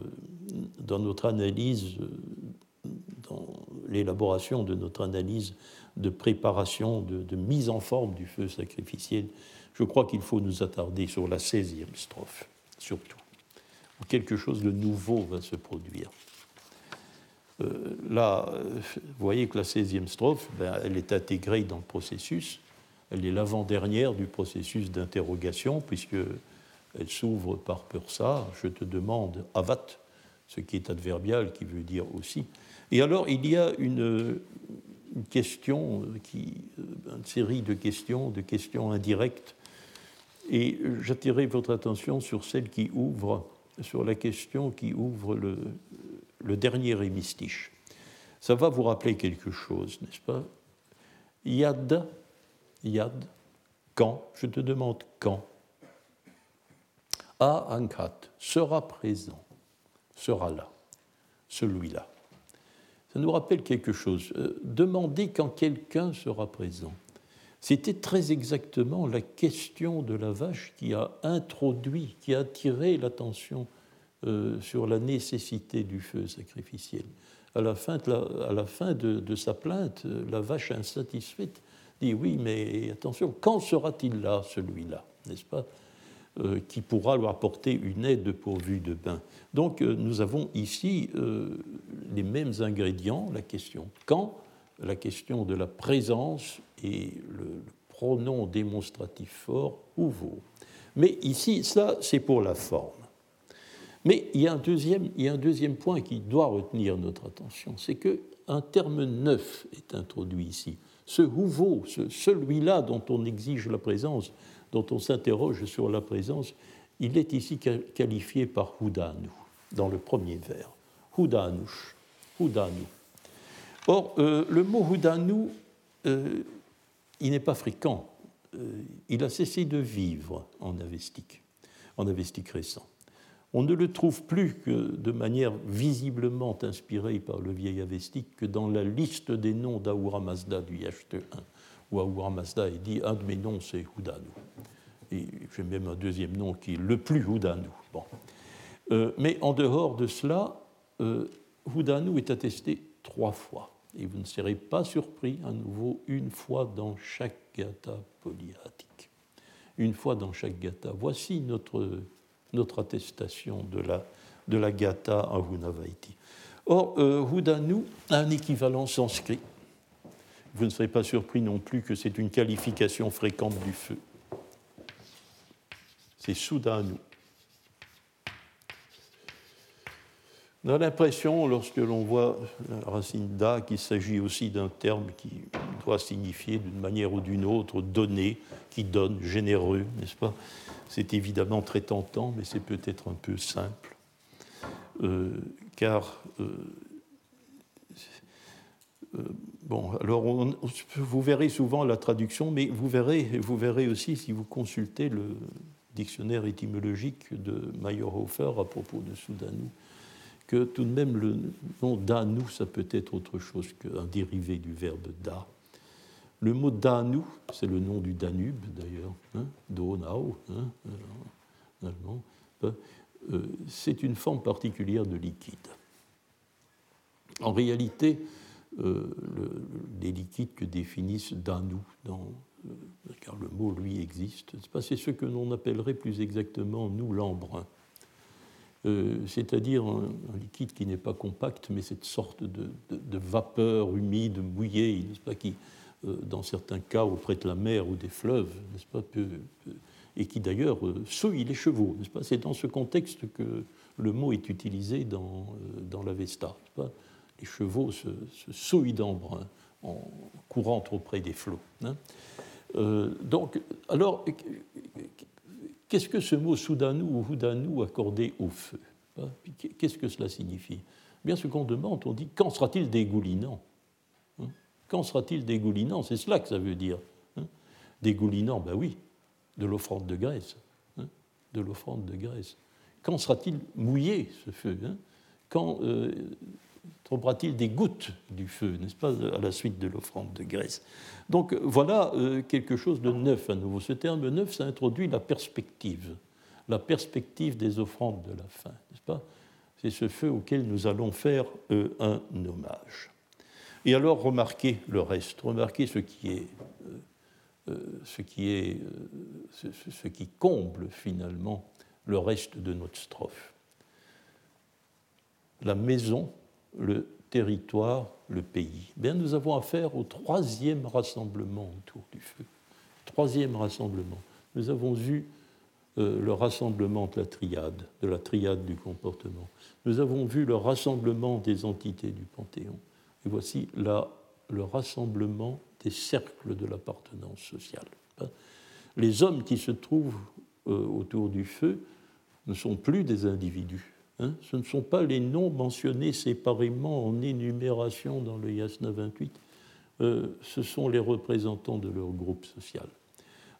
dans notre analyse, dans l'élaboration de notre analyse de préparation, de, mise en forme du feu sacrificiel. Je crois qu'il faut nous attarder sur la 16e strophe, surtout quelque chose de nouveau va se produire. Euh, là, vous voyez que la 16e strophe, ben, elle est intégrée dans le processus. Elle est l'avant-dernière du processus d'interrogation, puisqu'elle s'ouvre par Pursa. Je te demande avat, ce qui est adverbial, qui veut dire aussi. Et alors, il y a une, question, qui, une série de questions, de questions indirectes. Et j'attirerai votre attention sur celle qui ouvre sur la question qui ouvre le, le dernier hémistiche. Ça va vous rappeler quelque chose, n'est-ce pas? Yad, Yad, quand? Je te demande quand. A Ankat sera présent, sera là, celui-là. Ça nous rappelle quelque chose. Euh, demandez quand quelqu'un sera présent. C'était très exactement la question de la vache qui a introduit, qui a attiré l'attention sur la nécessité du feu sacrificiel. À la fin, de, à la fin de, sa plainte, la vache insatisfaite dit oui, mais attention, quand sera-t-il là, celui-là, n'est-ce pas? Qui pourra lui apporter une aide pourvue de bain. Donc nous avons ici les mêmes ingrédients, la question quand, la question de la présence et le, pronom démonstratif fort ou vaut. Mais ici, ça, c'est pour la forme. Mais il y, a un deuxième, il y a un deuxième point qui doit retenir notre attention, c'est qu'un terme neuf est introduit ici. Ce houveau, celui-là dont on exige la présence, dont on s'interroge sur la présence, il est ici qualifié par Houdanu, dans le premier vers. Houdanouch, Houdanu. Or, euh, le mot Houdanu, euh, il n'est pas fréquent. Euh, il a cessé de vivre en avestique, en avestique récent. On ne le trouve plus que de manière visiblement inspirée par le vieil avestique que dans la liste des noms d'Ahura Mazda du IHT1, où Ahura Mazda est dit un de mes noms c'est Houdanu. Et j'ai même un deuxième nom qui est le plus Houdanu. Bon. mais en dehors de cela, euh, Houdanu est attesté trois fois. Et vous ne serez pas surpris, à nouveau, une fois dans chaque gata polyhatique. Une fois dans chaque gata. Voici notre, notre attestation de la, de la gata à Hunavaiti. Or, euh, Hudanu a un équivalent sanskrit. Vous ne serez pas surpris non plus que c'est une qualification fréquente du feu. C'est Sudanu. On a l'impression, lorsque l'on voit racine da, qu'il s'agit aussi d'un terme qui doit signifier d'une manière ou d'une autre donner, qui donne, généreux, n'est-ce pas? C'est évidemment très tentant, mais c'est peut-être un peu simple. Euh, car, euh, euh, bon, alors vous verrez souvent la traduction, mais vous verrez, vous verrez aussi si vous consultez le dictionnaire étymologique de Meyerhofer à propos de Soudanou que tout de même le nom Danu, ça peut être autre chose qu'un dérivé du verbe da. Le mot Danu, c'est le nom du Danube d'ailleurs, hein, Donau, hein, en allemand, hein, euh, c'est une forme particulière de liquide. En réalité, euh, les liquides que définissent Danu, dans, euh, car le mot lui existe, c'est ce que l'on appellerait plus exactement nous l'embrun. Euh, c'est-à-dire un, liquide qui n'est pas compact, mais cette sorte de, vapeur humide, mouillée, qui, euh, dans certains cas, auprès de la mer ou des fleuves, et qui d'ailleurs euh, souille les chevaux, C'est dans ce contexte que le mot est utilisé dans, dans l'Avesta, Chevaux se, se souillent d'embrun en courant auprès des flots. Hein. donc, alors, Qu'est-ce que ce mot soudanou ou houdanou accordé au feu hein, Qu'est-ce que cela signifie? Eh Bien, ce qu'on demande, on dit quand sera-t-il dégoulinant? Hein Quand sera-t-il dégoulinant? C'est cela que ça veut dire. Hein dégoulinant, ben oui, de l'offrande de graisse. de l'offrande de graisse. Quand sera-t-il mouillé, ce feu Quand euh, tombera-t-il des gouttes du feu, n'est-ce pas, à la suite de l'offrande de graisse? Donc voilà euh, quelque chose de neuf à nouveau. Ce terme neuf, ça introduit la perspective, la perspective des offrandes de la fin, n'est-ce pas? C'est ce feu auquel nous allons faire euh, un hommage. Et alors remarquez le reste, remarquez ce qui est, euh, ce qui, est ce qui comble finalement le reste de notre strophe. La maison le territoire, le pays. Bien, nous avons affaire au troisième rassemblement autour du feu. Troisième rassemblement. Nous avons euh, le rassemblement de la triade, de la triade du comportement. Nous avons vu le rassemblement des entités du Panthéon. Et voici là le rassemblement des cercles de l'appartenance sociale. Les hommes qui se trouvent euh, autour du feu ne sont plus des individus, Hein, ce ne sont pas les noms mentionnés séparément en énumération dans le Yasna 28, euh, ce sont les représentants de leur groupe social.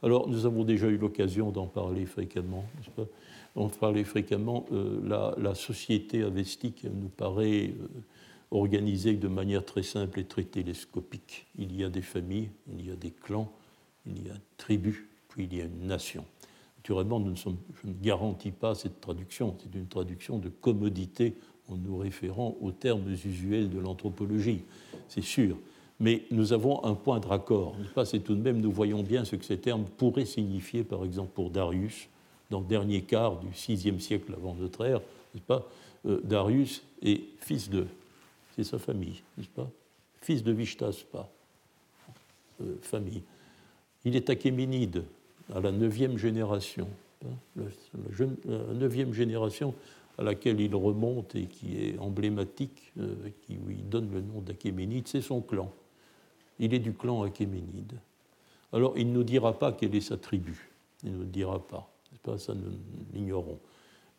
Alors, nous avons déjà eu l'occasion d'en parler fréquemment, On parlait fréquemment, euh, la, société avestique nous paraît euh, organisée de manière très simple et très télescopique. Il y a des familles, il y a des clans, il y a une tribu, puis il y a une nation. Naturellement, nous ne je ne garantis pas cette traduction. C'est une traduction de commodité en nous référant aux termes usuels de l'anthropologie, c'est sûr. Mais nous avons un point de raccord. C'est tout de même, nous voyons bien ce que ces termes pourraient signifier, par exemple, pour Darius, dans le dernier quart du VIe siècle avant notre ère, n'est-ce pas? Euh, Darius est fils de, c'est sa famille, n'est-ce pas? Fils de Vishtaspa, euh, famille. Il est achéménide à la neuvième génération, hein, la neuvième génération à laquelle il remonte et qui est emblématique, euh, qui lui donne le nom d'Achéménide, c'est son clan. Il est du clan Achéménide. Alors il ne nous dira pas quelle est sa tribu, il ne nous dira pas, pas? Ça nous l'ignorons,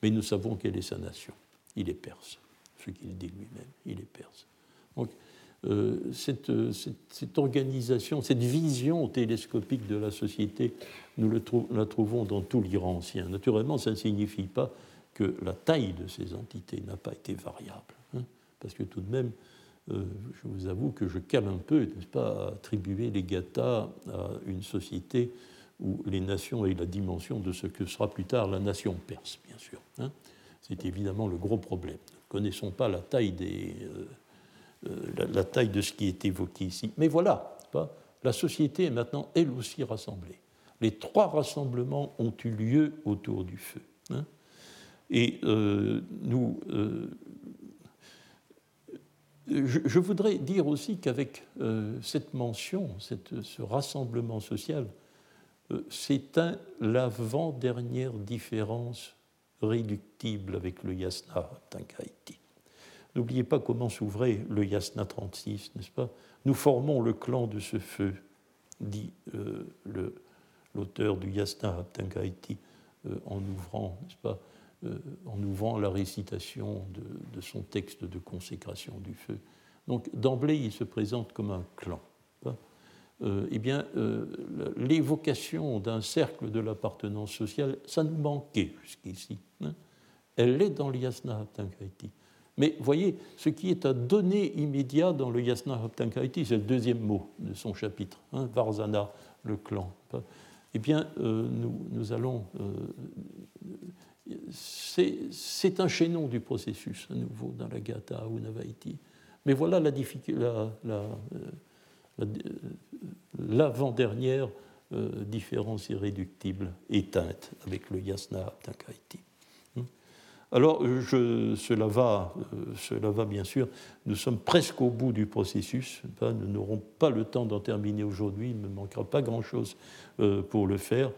mais nous savons quelle est sa nation. Il est perse, ce qu'il dit lui-même, il est perse. Euh, cette, cette, organisation, cette vision télescopique de la société, nous la trouvons dans tout l'Iran ancien. Naturellement, ça ne signifie pas que la taille de ces entités n'a pas été variable. Hein, parce que tout de même, euh, je vous avoue que je cale un peu, n'est-ce pas, à attribuer les gathas à une société où les nations aient la dimension de ce que sera plus tard la nation perse, bien sûr. Hein. C'est évidemment le gros problème. Nous ne connaissons pas la taille, des, euh, euh, la, taille de ce qui est évoqué ici. Mais voilà, la société est maintenant elle aussi rassemblée. Les trois rassemblements ont eu lieu autour du feu. Hein. Et euh, nous, euh, je, voudrais dire aussi qu'avec cette mention, ce rassemblement social, c'est l'avant-dernière différence réductible avec le Yasna Tankaiti. N'oubliez pas comment s'ouvrait le Yasna 36, n'est-ce pas? Nous formons le clan de ce feu, dit l'auteur du Yasna Tankaiti en ouvrant, n'est-ce pas? Euh, en ouvrant la récitation de, son texte de consécration du feu. Donc d'emblée, il se présente comme un clan. Euh, eh bien, euh, l'évocation d'un cercle de l'appartenance sociale, ça nous manquait jusqu'ici. Hein? Elle est dans l'Yasna Haptankaiti. Mais voyez, ce qui est à donner immédiat dans le Yasna Haptankaiti, c'est le deuxième mot de son chapitre, hein, Varzana, le clan. Eh bien, nous, nous, allons c'est un chaînon du processus, à nouveau, dans la Gata ou Navaiti. Mais voilà la euh, l'avant-dernière euh, différence irréductible éteinte avec le Yasna Takaiti. Alors, cela, va, euh, cela va bien sûr, nous sommes presque au bout du processus, nous n'aurons pas le temps d'en terminer aujourd'hui, il ne me manquera pas grand-chose pour le faire.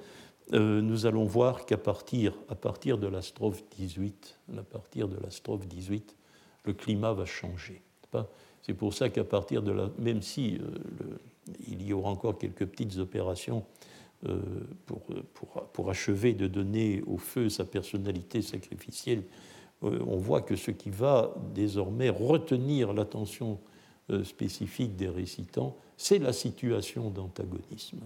Euh, nous allons voir qu'à partir, à partir de la strophe 18, à partir de la strophe 18, le climat va changer. C'est pour ça qu'à partir de la, même si euh, il y aura encore quelques petites opérations euh, pour, pour, pour, achever de donner au feu sa personnalité sacrificielle, on voit que ce qui va désormais retenir l'attention spécifique des récitants, c'est la situation d'antagonisme.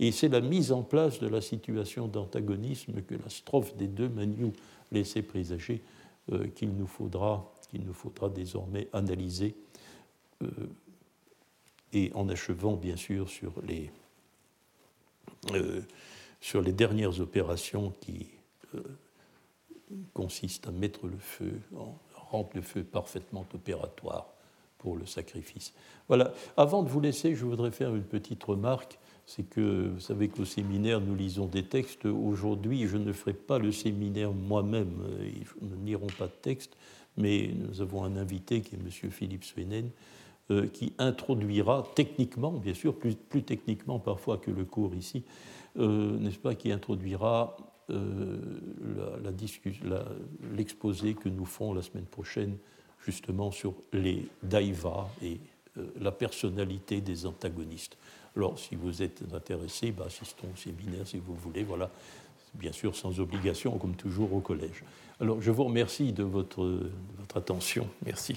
Et c'est la mise en place de la situation d'antagonisme que la strophe des deux Manu laissait présager euh, qu'il nous, faudra, qu'il nous faudra désormais analyser, euh, et en achevant bien sûr sur les, euh, sur les dernières opérations qui consistent à mettre le feu, à rendre le feu parfaitement opératoire pour le sacrifice. Voilà, avant de vous laisser, je voudrais faire une petite remarque c'est que vous savez qu'au séminaire, nous lisons des textes. Aujourd'hui, je ne ferai pas le séminaire moi-même, nous ne lirons pas de texte, mais nous avons un invité qui est M. Philippe Svenen, euh, qui introduira techniquement, bien sûr, plus, plus, techniquement parfois que le cours ici, euh, n'est-ce pas, qui introduira euh, l'exposé que nous ferons la semaine prochaine, justement sur les daivas et la personnalité des antagonistes. Alors, si vous êtes intéressé, bah, assistons au séminaire si vous voulez. Voilà, bien sûr, sans obligation, comme toujours au collège. Alors, je vous remercie de votre attention. Merci.